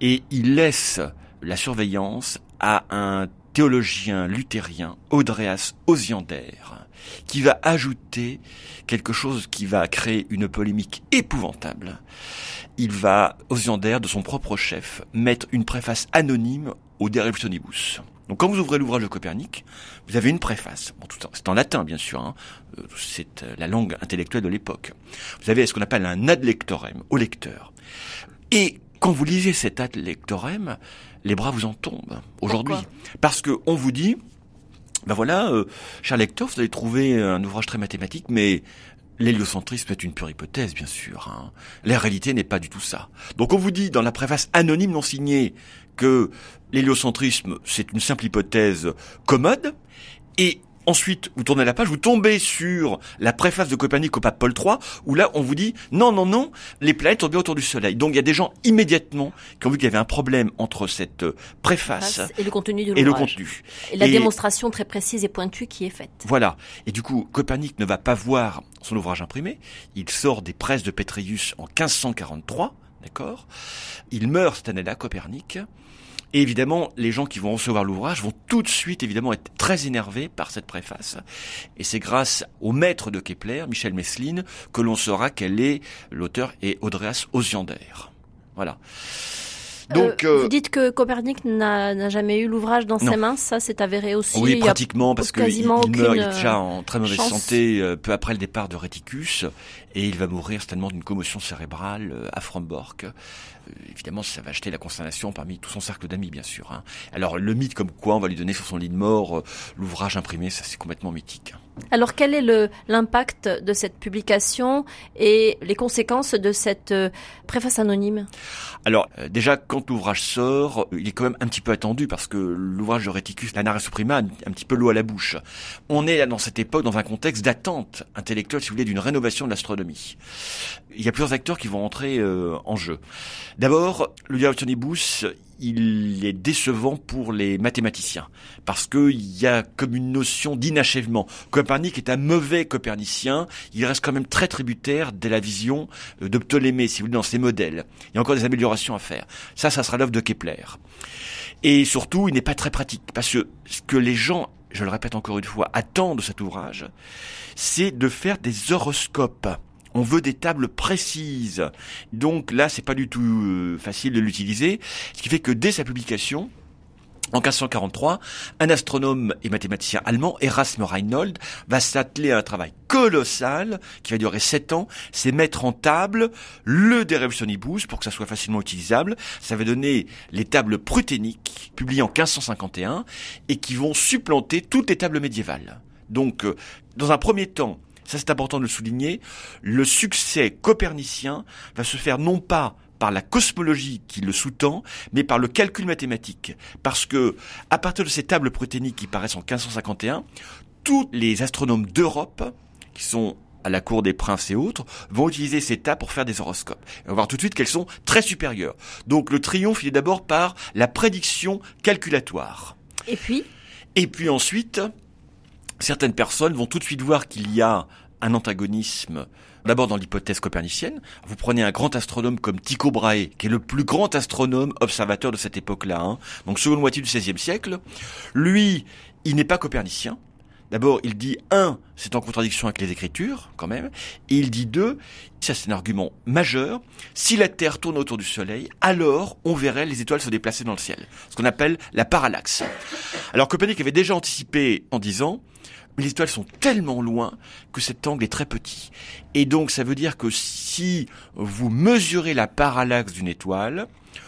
Et il laisse la surveillance à un luthérien, Audreas Osiander, qui va ajouter quelque chose qui va créer une polémique épouvantable. Il va, Osiander, de son propre chef, mettre une préface anonyme au De Revolutionibus. Donc quand vous ouvrez l'ouvrage de Copernic, vous avez une préface. C'est en latin bien sûr, hein. Euh, c'est euh, la langue intellectuelle de l'époque. Vous avez ce qu'on appelle un ad lectorem au lecteur. Et quand vous lisez cet ad lectorem, les bras vous en tombent aujourd'hui. Parce que on vous dit, ben voilà, euh, cher lecteur, vous allez trouver un ouvrage très mathématique, mais l'héliocentrisme est une pure hypothèse, bien sûr. Hein. La réalité n'est pas du tout ça. Donc on vous dit dans la préface anonyme non signée que l'héliocentrisme, c'est une simple hypothèse commode, et Ensuite, vous tournez la page, vous tombez sur la préface de Copernic au pape Paul III, où là, on vous dit, non, non, non, les planètes tournent bien autour du Soleil. Donc, il y a des gens immédiatement qui ont vu qu'il y avait un problème entre cette euh, préface et le contenu de et le contenu. Et la démonstration très précise et pointue qui est faite. Voilà. Et du coup, Copernic ne va pas voir son ouvrage imprimé. Il sort des presses de Pétrius en 1543, d'accord? Il meurt cette année-là, Copernic. Et évidemment, les gens qui vont recevoir l'ouvrage vont tout de suite évidemment être très énervés par cette préface. Et c'est grâce au maître de Kepler, Michel Meslin, que l'on saura quel est l'auteur et Audreas Osiander. Voilà. Euh, Donc, euh, vous dites que Copernic n'a jamais eu l'ouvrage dans ses mains, ça c'est avéré aussi. Oui, pratiquement, parce qu'il il meurt, il est déjà en très mauvaise santé euh, peu après le départ de Reticus, et il va mourir certainement d'une commotion cérébrale à Frombork. Évidemment, ça va acheter la consternation parmi tout son cercle d'amis, bien sûr. Hein. Alors, le mythe comme quoi on va lui donner sur son lit de mort l'ouvrage imprimé, ça c'est complètement mythique. Alors quel est l'impact de cette publication et les conséquences de cette euh, préface anonyme? Alors euh, déjà quand l'ouvrage sort, il est quand même un petit peu attendu parce que l'ouvrage de Reticus, la Narra Suprema, a un petit peu l'eau à la bouche. On est dans cette époque dans un contexte d'attente intellectuelle, si vous voulez, d'une rénovation de l'astronomie. Il y a plusieurs acteurs qui vont entrer euh, en jeu. D'abord, le Bus il est décevant pour les mathématiciens parce qu'il y a comme une notion d'inachèvement. Copernic est un mauvais copernicien, il reste quand même très tributaire de la vision de Ptolémée, si vous voulez, dans ses modèles. Il y a encore des améliorations à faire. Ça, ça sera l'œuvre de Kepler. Et surtout, il n'est pas très pratique parce que ce que les gens je le répète encore une fois, attendent de cet ouvrage, c'est de faire des horoscopes on veut des tables précises. Donc là, c'est pas du tout euh, facile de l'utiliser, ce qui fait que dès sa publication, en 1543, un astronome et mathématicien allemand, Erasme Reinhold, va s'atteler à un travail colossal qui va durer sept ans, c'est mettre en table le De Revolutionibus pour que ça soit facilement utilisable. Ça va donner les tables pruténiques, publiées en 1551, et qui vont supplanter toutes les tables médiévales. Donc, euh, dans un premier temps, ça c'est important de le souligner, le succès copernicien va se faire non pas par la cosmologie qui le sous-tend, mais par le calcul mathématique. Parce que, à partir de ces tables protéiniques qui paraissent en 1551, tous les astronomes d'Europe, qui sont à la cour des princes et autres, vont utiliser ces tables pour faire des horoscopes. Et on va voir tout de suite qu'elles sont très supérieures. Donc le triomphe, il est d'abord par la prédiction calculatoire. Et puis? Et puis ensuite, certaines personnes vont tout de suite voir qu'il y a un antagonisme D'abord dans l'hypothèse copernicienne, vous prenez un grand astronome comme Tycho Brahe, qui est le plus grand astronome observateur de cette époque-là, hein, donc seconde moitié du XVIe siècle. Lui, il n'est pas copernicien. D'abord, il dit un, c'est en contradiction avec les Écritures, quand même, et il dit deux, ça c'est un argument majeur. Si la Terre tourne autour du Soleil, alors on verrait les étoiles se déplacer dans le ciel, ce qu'on appelle la parallaxe. Alors Copernic avait déjà anticipé en disant mais les étoiles sont tellement loin que cet angle est très petit. Et donc ça veut dire que si vous mesurez la parallaxe d'une étoile,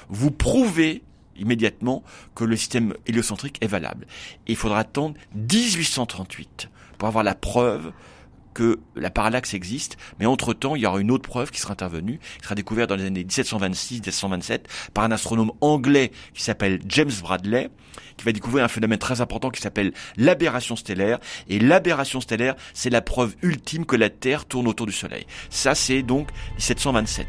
vous prouvez immédiatement que le système héliocentrique est valable. Il faudra attendre 1838 pour avoir la preuve que la parallaxe existe, mais entre-temps, il y aura une autre preuve qui sera intervenue, qui sera découverte dans les années 1726-1727 par un astronome anglais qui s'appelle James Bradley, qui va découvrir un phénomène très important qui s'appelle l'aberration stellaire. Et l'aberration stellaire, c'est la preuve ultime que la Terre tourne autour du Soleil. Ça, c'est donc 1727.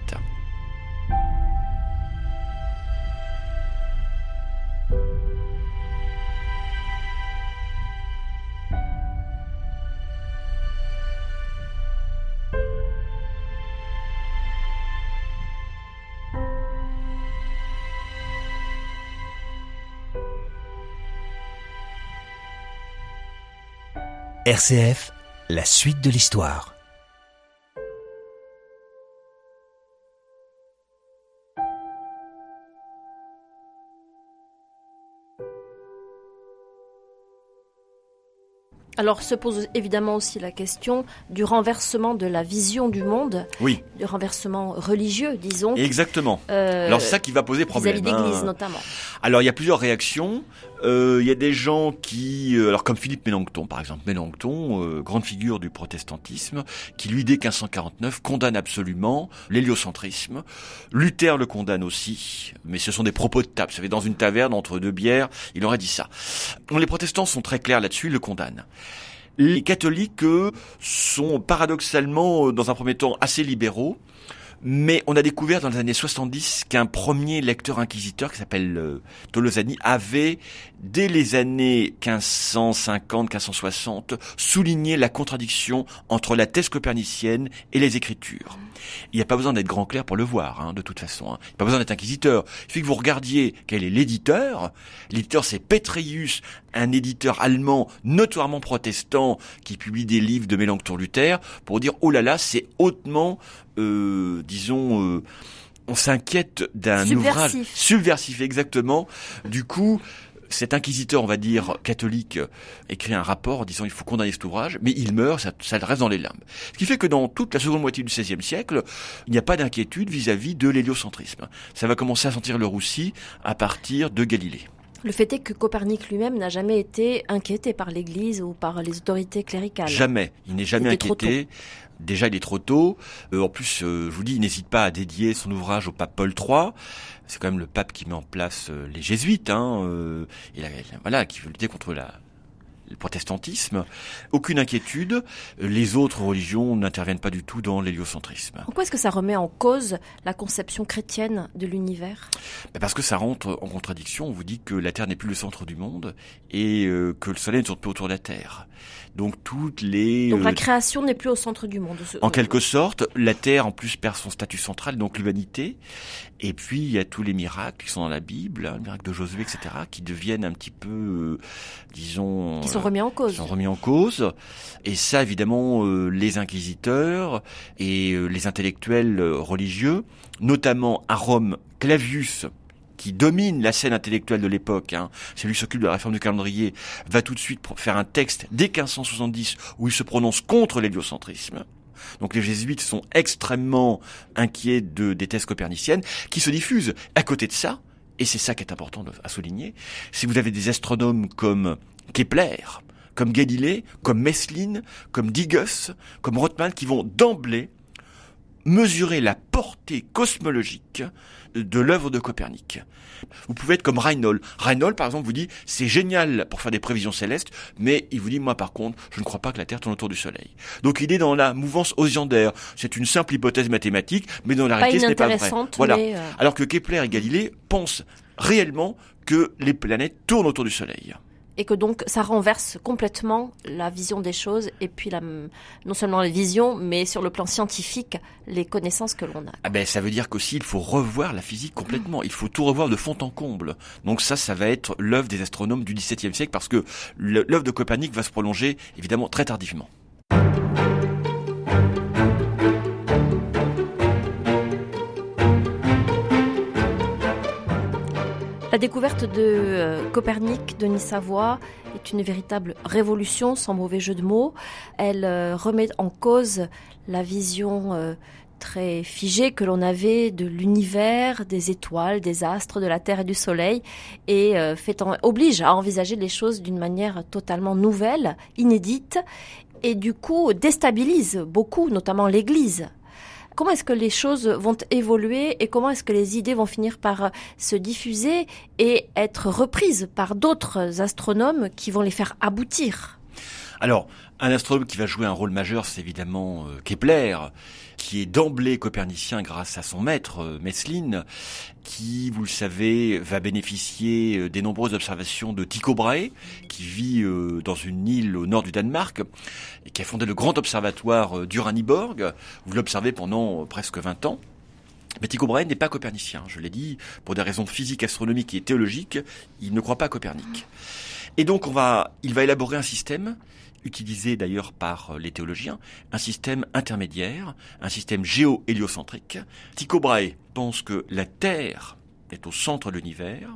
RCF, la suite de l'histoire. Alors se pose évidemment aussi la question du renversement de la vision du monde, Oui, du renversement religieux, disons. exactement. euh, Alors c'est ça qui va poser problème. vis-à-vis d'église hein. notamment. Alors il y a plusieurs réactions. Euh, Il y a des gens qui, euh, alors comme Philippe Mélenchon par exemple, Mélenchon, euh, grande figure du protestantisme, qui lui dès 1549 condamne absolument l'héliocentrisme. Luther le condamne aussi, mais ce sont des propos de table. Vous savez, dans une taverne entre deux bières, il aurait dit ça. Les protestants sont très clairs là-dessus, ils le condamnent. Les catholiques, eux, sont paradoxalement, euh, dans un premier temps, assez libéraux. Mais on a découvert dans les années 70 qu'un premier lecteur inquisiteur qui s'appelle euh, Tolosani avait, dès les années 1550-1560, souligné la contradiction entre la thèse copernicienne et les Écritures. Il n'y a pas besoin d'être grand clair pour le voir, hein, de toute façon. hein. Il n'y a pas besoin d'être inquisiteur. Il suffit que vous regardiez quel est l'éditeur. L'éditeur, c'est Petrius, un éditeur allemand notoirement protestant qui publie des livres de Mélenchon Luther pour dire oh là là, c'est hautement, euh, disons, euh, on s'inquiète d'un ouvrage subversif exactement. Du coup, cet inquisiteur, on va dire, catholique, écrit un rapport en disant il faut condamner cet ouvrage, mais il meurt, ça, ça reste dans les limbes. Ce qui fait que dans toute la seconde moitié du XVIe siècle, il n'y a pas d'inquiétude vis-à-vis de l'héliocentrisme. Ça va commencer à sentir le roussi à partir de Galilée. Le fait est que Copernic lui-même n'a jamais été inquiété par l'Église ou par les autorités cléricales. Jamais. Il n'est jamais inquiété. Déjà, il est trop tôt. Euh, en plus, euh, je vous dis, il n'hésite pas à dédier son ouvrage au pape Paul III. C'est quand même le pape qui met en place euh, les jésuites, hein, euh, et la- voilà, qui veut lutter contre la, le protestantisme. Aucune inquiétude. Les autres religions n'interviennent pas du tout dans l'héliocentrisme. Pourquoi est-ce que ça remet en cause la conception chrétienne de l'univers? Ben, Parce que ça rentre en contradiction. On vous dit que la Terre n'est plus le centre du monde et euh, que le Soleil ne tourne plus autour de la Terre. Donc toutes les Donc la création n'est plus au centre du monde. En quelque sorte, la Terre en plus perd son statut central, donc l'humanité. Et puis il y a tous les miracles qui sont dans la Bible, hein, le miracle de Josué, etc., qui deviennent un petit peu, euh, disons, qui sont euh, remis en qui cause. sont remis en cause. Et ça, évidemment, euh, les inquisiteurs et euh, les intellectuels euh, religieux, notamment à Rome, Clavius, qui domine la scène intellectuelle de l'époque, hein, c'est lui qui s'occupe de la réforme du calendrier, va tout de suite faire un texte dès 1570 où il se prononce contre l'héliocentrisme. Donc les jésuites sont extrêmement inquiets de, des thèses coperniciennes qui se diffusent. À côté de ça, et c'est ça qui est important à souligner, si vous avez des astronomes comme Kepler, comme Galilée, comme Messlin, comme Digus, comme Rothman, qui vont d'emblée mesurer la portée cosmologique de l'œuvre de Copernic. Vous pouvez être comme Reinhold. Reinhold, par exemple, vous dit, c'est génial pour faire des prévisions célestes, mais il vous dit, moi, par contre, je ne crois pas que la Terre tourne autour du Soleil. Donc, il est dans la mouvance osiander. C'est une simple hypothèse mathématique, mais dans la réalité, ce n'est pas vrai. Voilà. euh, Alors que Kepler et Galilée pensent réellement que les planètes tournent autour du Soleil. Et que donc ça renverse complètement la vision des choses et puis la, non seulement la vision, mais sur le plan scientifique, les connaissances que l'on a. Ah ben, ça veut dire qu'aussi, il faut revoir la physique complètement. Il faut tout revoir de fond en comble. Donc ça, ça va être l'œuvre des astronomes du XVIIe siècle parce que l'œuvre de Copernic va se prolonger, évidemment, très tardivement. La découverte de euh, Copernic, Denis Savoie, est une véritable révolution, sans mauvais jeu de mots. Elle euh, remet en cause la vision euh, très figée que l'on avait de l'univers, des étoiles, des astres, de la Terre et du Soleil, et oblige à envisager les choses d'une manière totalement nouvelle, inédite, et du coup déstabilise beaucoup, notamment l'Église. Comment est-ce que les choses vont évoluer et comment est-ce que les idées vont finir par euh, se diffuser et être reprises par d'autres astronomes qui vont les faire aboutir? Alors, un astronome qui va jouer un rôle majeur, c'est évidemment euh, Kepler, qui est d'emblée copernicien grâce à son maître, euh, Messlin, qui, vous le savez, va bénéficier euh, des nombreuses observations de Tycho Brahe, qui vit euh, dans une île au nord du Danemark, et qui a fondé le grand observatoire d'Uraniborg. Vous l'observez pendant presque 20 ans. Mais Tycho Brahe n'est pas copernicien, je l'ai dit, pour des raisons physiques, astronomiques et théologiques, il ne croit pas à Copernic. Et donc on va, il va élaborer un système utilisé d'ailleurs par les théologiens, un système intermédiaire, un système géo-héliocentrique. Tycho Brahe pense que la Terre est au centre de l'univers,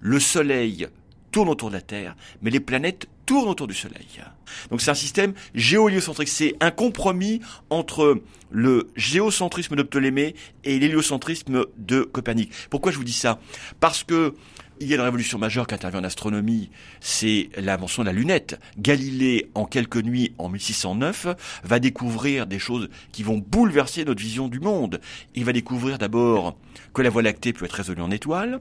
le Soleil tourne autour de la Terre, mais les planètes tournent autour du Soleil. Donc c'est un système géo-héliocentrique. C'est un compromis entre le géocentrisme de Ptolémée et l'héliocentrisme de Copernic. Pourquoi je vous dis ça? Parce que il y a une révolution majeure qui intervient en astronomie, c'est l'invention de la lunette. Galilée, en quelques nuits, en 1609, va découvrir des choses qui vont bouleverser notre vision du monde. Il va découvrir d'abord que la Voie lactée peut être résolue en étoiles.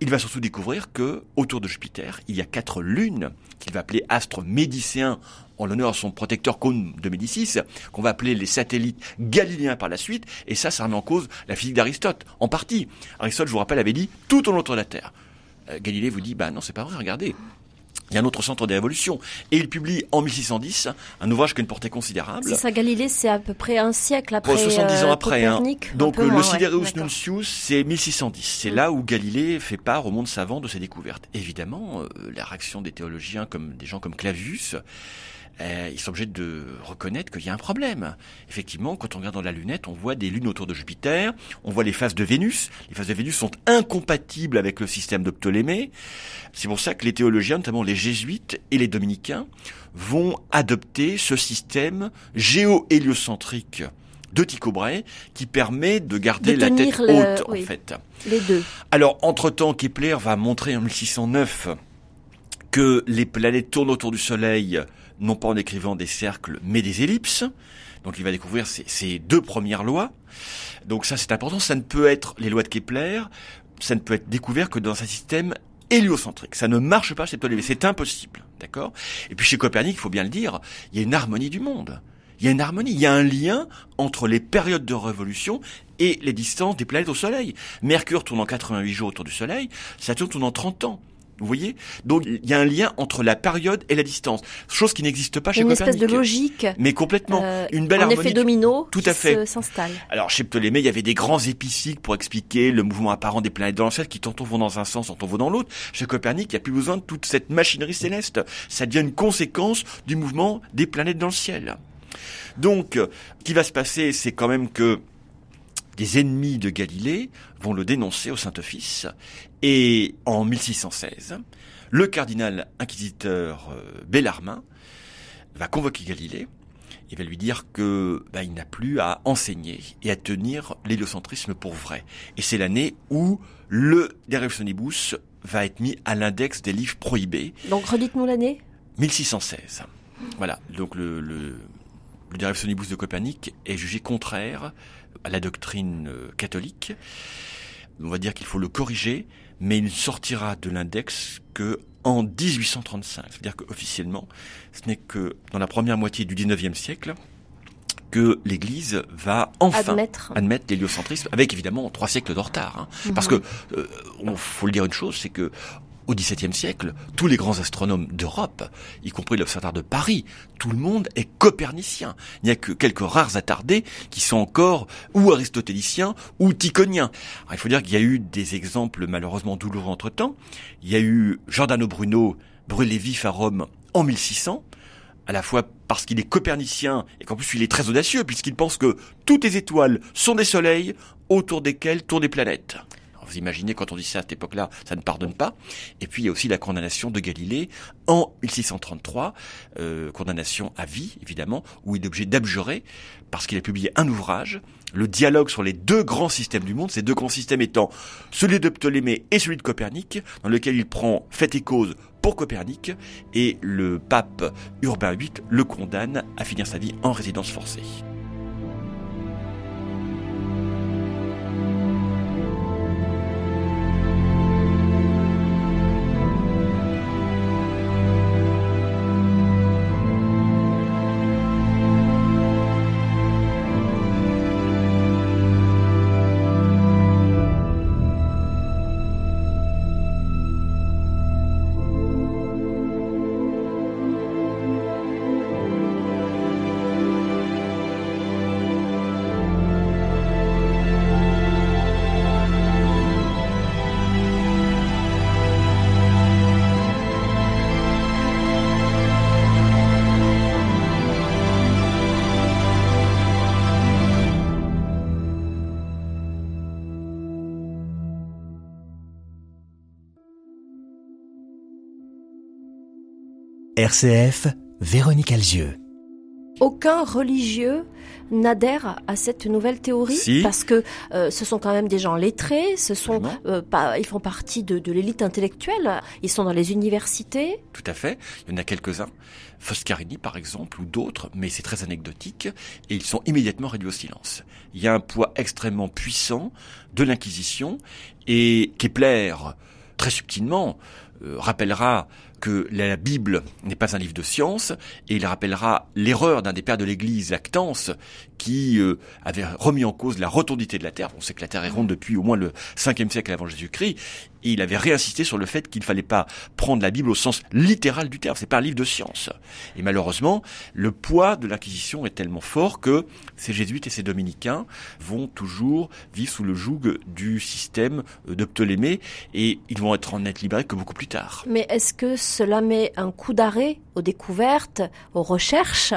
Il va surtout découvrir que, autour de Jupiter, il y a quatre lunes qu'il va appeler astres médicéens en l'honneur de son protecteur cône de Médicis, qu'on va appeler les satellites galiléens par la suite, et ça, ça remet en cause la physique d'Aristote, en partie. Aristote, je vous rappelle, avait dit tout au long de la Terre. Euh, Galilée vous dit, bah non, c'est pas vrai, regardez. Il y a un autre centre des révolutions. Et il publie en 1610 un ouvrage qui a une portée considérable. C'est ça, Galilée, c'est à peu près un siècle après. 70 ans après. Hein. Donc le moins, Sidereus ouais, Nuncius, c'est 1610. C'est là où Galilée fait part au monde savant de ses découvertes. Évidemment, euh, la réaction des théologiens, comme des gens comme Clavius, euh, ils sont obligés de reconnaître qu'il y a un problème. Effectivement, quand on regarde dans la lunette, on voit des lunes autour de Jupiter, on voit les phases de Vénus. Les phases de Vénus sont incompatibles avec le système de Ptolémée. C'est pour ça que les théologiens, notamment les jésuites et les dominicains, vont adopter ce système géo-héliocentrique de Tycho Brahe qui permet de garder De la tête le- haute, oui. en fait. Les deux. Alors, entre-temps, Kepler va montrer en 1609 que les planètes tournent autour du Soleil, non pas en écrivant des cercles, mais des ellipses. Donc il va découvrir ces, deux premières lois. Donc ça, c'est important. Ça ne peut être les lois de Kepler, ça ne peut être découvert que dans un système héliocentrique. Ça ne marche pas chez Ptolémée. C'est impossible. D'accord? Et puis chez Copernic, il faut bien le dire, il y a une harmonie du monde. Il y a une harmonie, il y a un lien entre les périodes de révolution et les distances des planètes au Soleil. Mercure tourne en 88 jours autour du Soleil, Saturne tourne en 30 ans. Vous voyez? Donc il y a un lien entre la période et la distance, chose qui n'existe pas chez Une Copernic. espèce de logique. Mais complètement. euh, une belle en harmonie. effet domino Tout qui à fait. s'installe. Alors chez Ptolémée, il y avait des grands épicycles pour expliquer le mouvement apparent des planètes dans le ciel qui tantôt vont dans un sens, tantôt vont dans l'autre. Chez Copernic, il n'y a plus besoin de toute cette machinerie céleste. Ça devient une conséquence du mouvement des planètes dans le ciel. Donc, ce qui va se passer, c'est quand même que des ennemis de Galilée vont le dénoncer au Saint-Office. Et en 1616, le cardinal inquisiteur euh, Bellarmin va convoquer Galilée il va lui dire que bah, il n'a plus à enseigner et à tenir l'héliocentrisme pour vrai. Et c'est l'année où le De Revolutionibus va être mis à l'index des livres prohibés, Donc redites-nous l'année 1616. Voilà, donc le, le, le De Revolutionibus de Copernic est jugé contraire à la doctrine euh, catholique. On va dire qu'il faut le corriger, mais il ne sortira de l'index que en 1835. C'est-à-dire qu'officiellement, ce n'est que dans la première moitié du 19e siècle que l'Église va enfin Admettre. admettre l'héliocentrisme, avec évidemment trois siècles de retard. hein. Parce que, euh, on faut le dire une chose, c'est que au XVIIe siècle, tous les grands astronomes d'Europe, y compris l'observatoire de Paris, tout le monde est copernicien. Il n'y a que quelques rares attardés qui sont encore ou aristotéliciens ou tychoniens. Alors, il faut dire qu'il y a eu des exemples malheureusement douloureux entre-temps. Il y a eu Giordano Bruno brûlé vif à Rome en 1600 à la fois parce qu'il est copernicien et qu'en plus il est très audacieux puisqu'il pense que toutes les étoiles sont des soleils autour desquels tournent des planètes. Vous imaginez quand on dit ça à cette époque-là, ça ne pardonne pas. Et puis il y a aussi la condamnation de Galilée en 1633, euh, condamnation à vie évidemment, où il est obligé d'abjurer parce qu'il a publié un ouvrage, le dialogue sur les deux grands systèmes du monde, ces deux grands systèmes étant celui de Ptolémée et celui de Copernic, dans lequel il prend fait et cause pour Copernic, et le pape Urbain VIII le condamne à finir sa vie en résidence forcée. RCF, Véronique Alzieux. Aucun religieux n'adhère à cette nouvelle théorie Si. parce que euh, ce sont quand même des gens lettrés, ce sont euh, pas, ils font partie de, de l'élite intellectuelle, ils sont dans les universités. Tout à fait. Il y en a quelques-uns. Foscarini, par exemple, ou d'autres, mais c'est très anecdotique, et ils sont immédiatement réduits au silence. Il y a un poids extrêmement puissant de l'Inquisition, et Kepler, très subtilement, euh, rappellera que la Bible n'est pas un livre de science, et il rappellera l'erreur d'un des pères de l'Église, Lactance, qui euh, avait remis en cause la rotondité de la Terre. On sait que la Terre est ronde depuis au moins le 5e siècle avant Jésus-Christ, et il avait réinsisté sur le fait qu'il ne fallait pas prendre la Bible au sens littéral du terme. C'est pas un livre de science. Et malheureusement, le poids de l'Inquisition est tellement fort que ces jésuites et ces dominicains vont toujours vivre sous le joug du système de Ptolémée et ils vont être en net libérés que beaucoup plus tard. Mais est-ce que cela met un coup d'arrêt aux découvertes, aux recherches?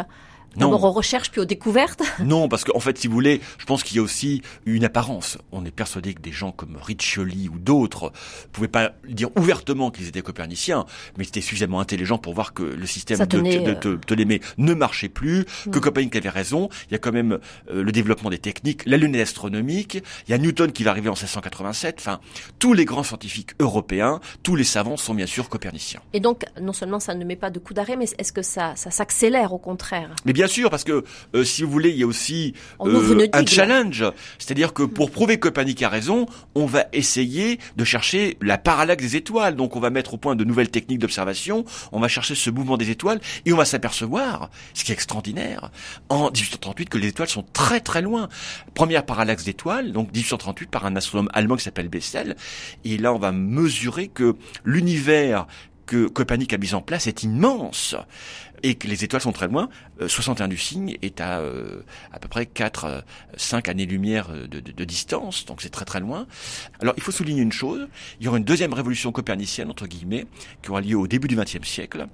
D'abord aux recherches puis aux découvertes. Non, parce qu'en fait, si vous voulez, je pense qu'il y a aussi une apparence. On est persuadé que des gens comme Riccioli ou d'autres pouvaient pas dire ouvertement qu'ils étaient coperniciens, mais ils étaient suffisamment intelligents pour voir que le système Ça de, de- de Ptolémée ne marchait plus, que Mm. Copernic avait raison. Il y a quand même euh, le développement des techniques, la lunette astronomique. Il y a Newton qui va arriver en 1687. Enfin, tous les grands scientifiques européens, tous les savants sont bien sûr coperniciens. Et donc, non seulement ça ne met pas de coup d'arrêt, mais est-ce que ça, ça s'accélère au contraire? Mais bien sûr, parce que euh, si vous voulez, il y a aussi une un challenge. C'est-à-dire que pour prouver que Copernic a raison, on va essayer de chercher la parallaxe des étoiles. Donc on va mettre au point de nouvelles techniques d'observation, on va chercher ce mouvement des étoiles, et on va s'apercevoir, ce qui est extraordinaire, en 1838, que les étoiles sont très très loin. Première parallaxe d'étoiles, donc 1838 par un astronome allemand qui s'appelle Bessel, et là on va mesurer que l'univers que Copernic a mis en place est immense et que les étoiles sont très loin. Euh, 61 du cygne est à euh, à peu près 4, euh, 5 années-lumière euh, de, de- de distance, donc c'est très très loin. Alors il faut souligner une chose, il y aura une deuxième révolution copernicienne, entre guillemets, qui aura lieu au début du XXe siècle,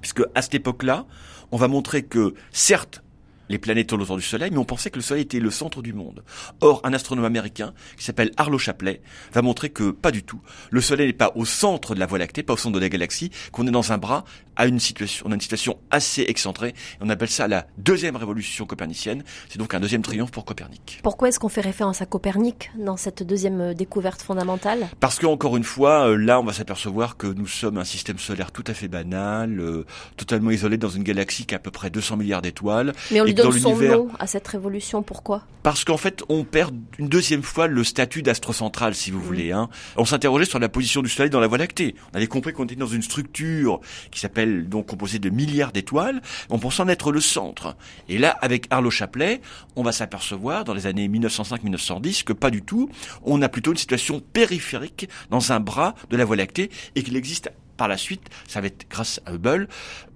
puisque à cette époque-là, on va montrer que, certes, les planètes tournent autour du Soleil, mais on pensait que le Soleil était le centre du monde. Or, un astronome américain qui s'appelle Arlo Chapley va montrer que pas du tout. Le Soleil n'est pas au centre de la Voie lactée, pas au centre de la galaxie, qu'on est dans un bras à une situation, on a une situation assez excentrée. Et on appelle ça la deuxième révolution copernicienne. C'est donc un deuxième triomphe pour Copernic. Pourquoi est-ce qu'on fait référence à Copernic dans cette deuxième euh, découverte fondamentale? Parce que encore une fois, euh, là, on va s'apercevoir que nous sommes un système solaire tout à fait banal, euh, totalement isolé dans une galaxie qui a à peu près 200 milliards d'étoiles. Mais on lui donne son nom à cette révolution, pourquoi? Parce qu'en fait, on perd une deuxième fois le statut d'astre central, si vous voulez. Hein. On s'interrogeait sur la position du Soleil dans la Voie lactée. On avait compris qu'on était dans une structure qui s'appelle donc composée de milliards d'étoiles. On pensait en être le centre. Et là, avec Arlo Chapley, on va s'apercevoir dans les années 1905-1910 que pas du tout. On a plutôt une situation périphérique dans un bras de la Voie lactée et qu'il existe par la suite, ça va être grâce à Hubble,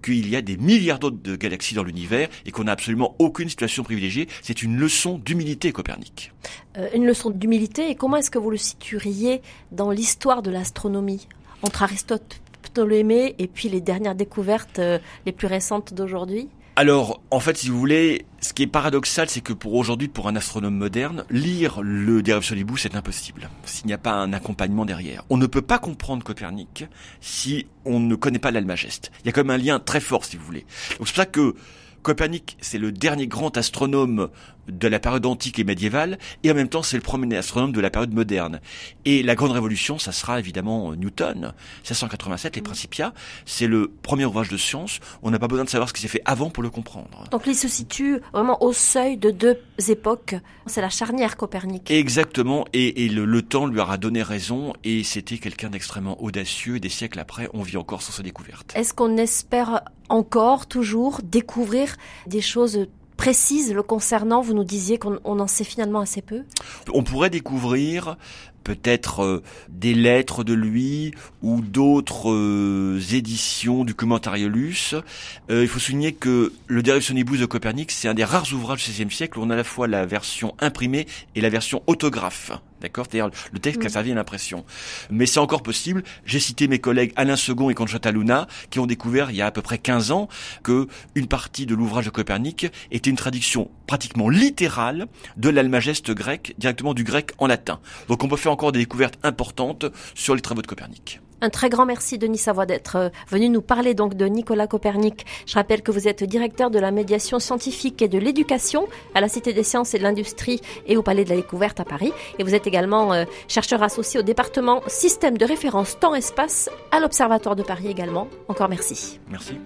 qu'il y a des milliards d'autres galaxies dans l'univers et qu'on n'a absolument aucune situation privilégiée. C'est une leçon d'humilité, Copernic. Euh, Une leçon d'humilité, et comment est-ce que vous le situeriez dans l'histoire de l'astronomie Entre Aristote, Ptolémée, et puis les dernières découvertes euh, les plus récentes d'aujourd'hui? Alors, en fait, si vous voulez, ce qui est paradoxal, c'est que pour aujourd'hui, pour un astronome moderne, lire le De Solibus c'est impossible. S'il n'y a pas un accompagnement derrière. On ne peut pas comprendre Copernic si on ne connaît pas l'Almageste. Il y a quand même un lien très fort, si vous voulez. Donc c'est pour ça que Copernic, c'est le dernier grand astronome de la période antique et médiévale, et en même temps, c'est le premier astronome de la période moderne. Et la grande révolution, ça sera évidemment euh, Newton, 1687, les Principia. C'est le premier ouvrage de science. On n'a pas besoin de savoir ce qui s'est fait avant pour le comprendre. Donc il se situe vraiment au seuil de deux époques. C'est la charnière Copernic. Exactement, et, et le, le temps lui aura donné raison, et c'était quelqu'un d'extrêmement audacieux, et des siècles après, on vit encore sur sa découverte. Est-ce qu'on espère encore, toujours, découvrir des choses précises le concernant Vous nous disiez qu'on on en sait finalement assez peu. On pourrait découvrir peut-être euh, des lettres de lui ou d'autres euh, éditions du Commentariolus. Euh, il faut souligner que le De Sonibus de Copernic, c'est un des rares ouvrages du XVIe siècle où on a à la fois la version imprimée et la version autographe. D'accord? C'est-à-dire le texte qui a servi à l'impression. Mais c'est encore possible. J'ai cité mes collègues Alain Second et Conchata Luna qui ont découvert il y a à peu près 15 ans que une partie de l'ouvrage de Copernic était une traduction pratiquement littérale de l'almageste grec, directement du grec en latin. Donc on peut faire encore des découvertes importantes sur les travaux de Copernic. Un très grand merci Denis Savoie d'être euh, venu nous parler donc de Nicolas Copernic. Je rappelle que vous êtes directeur de la médiation scientifique et de l'éducation à la Cité des sciences et de l'industrie et au Palais de la Découverte à Paris. Et vous êtes également euh, chercheur associé au département système de référence temps-espace à l'Observatoire de Paris également. Encore merci. Merci.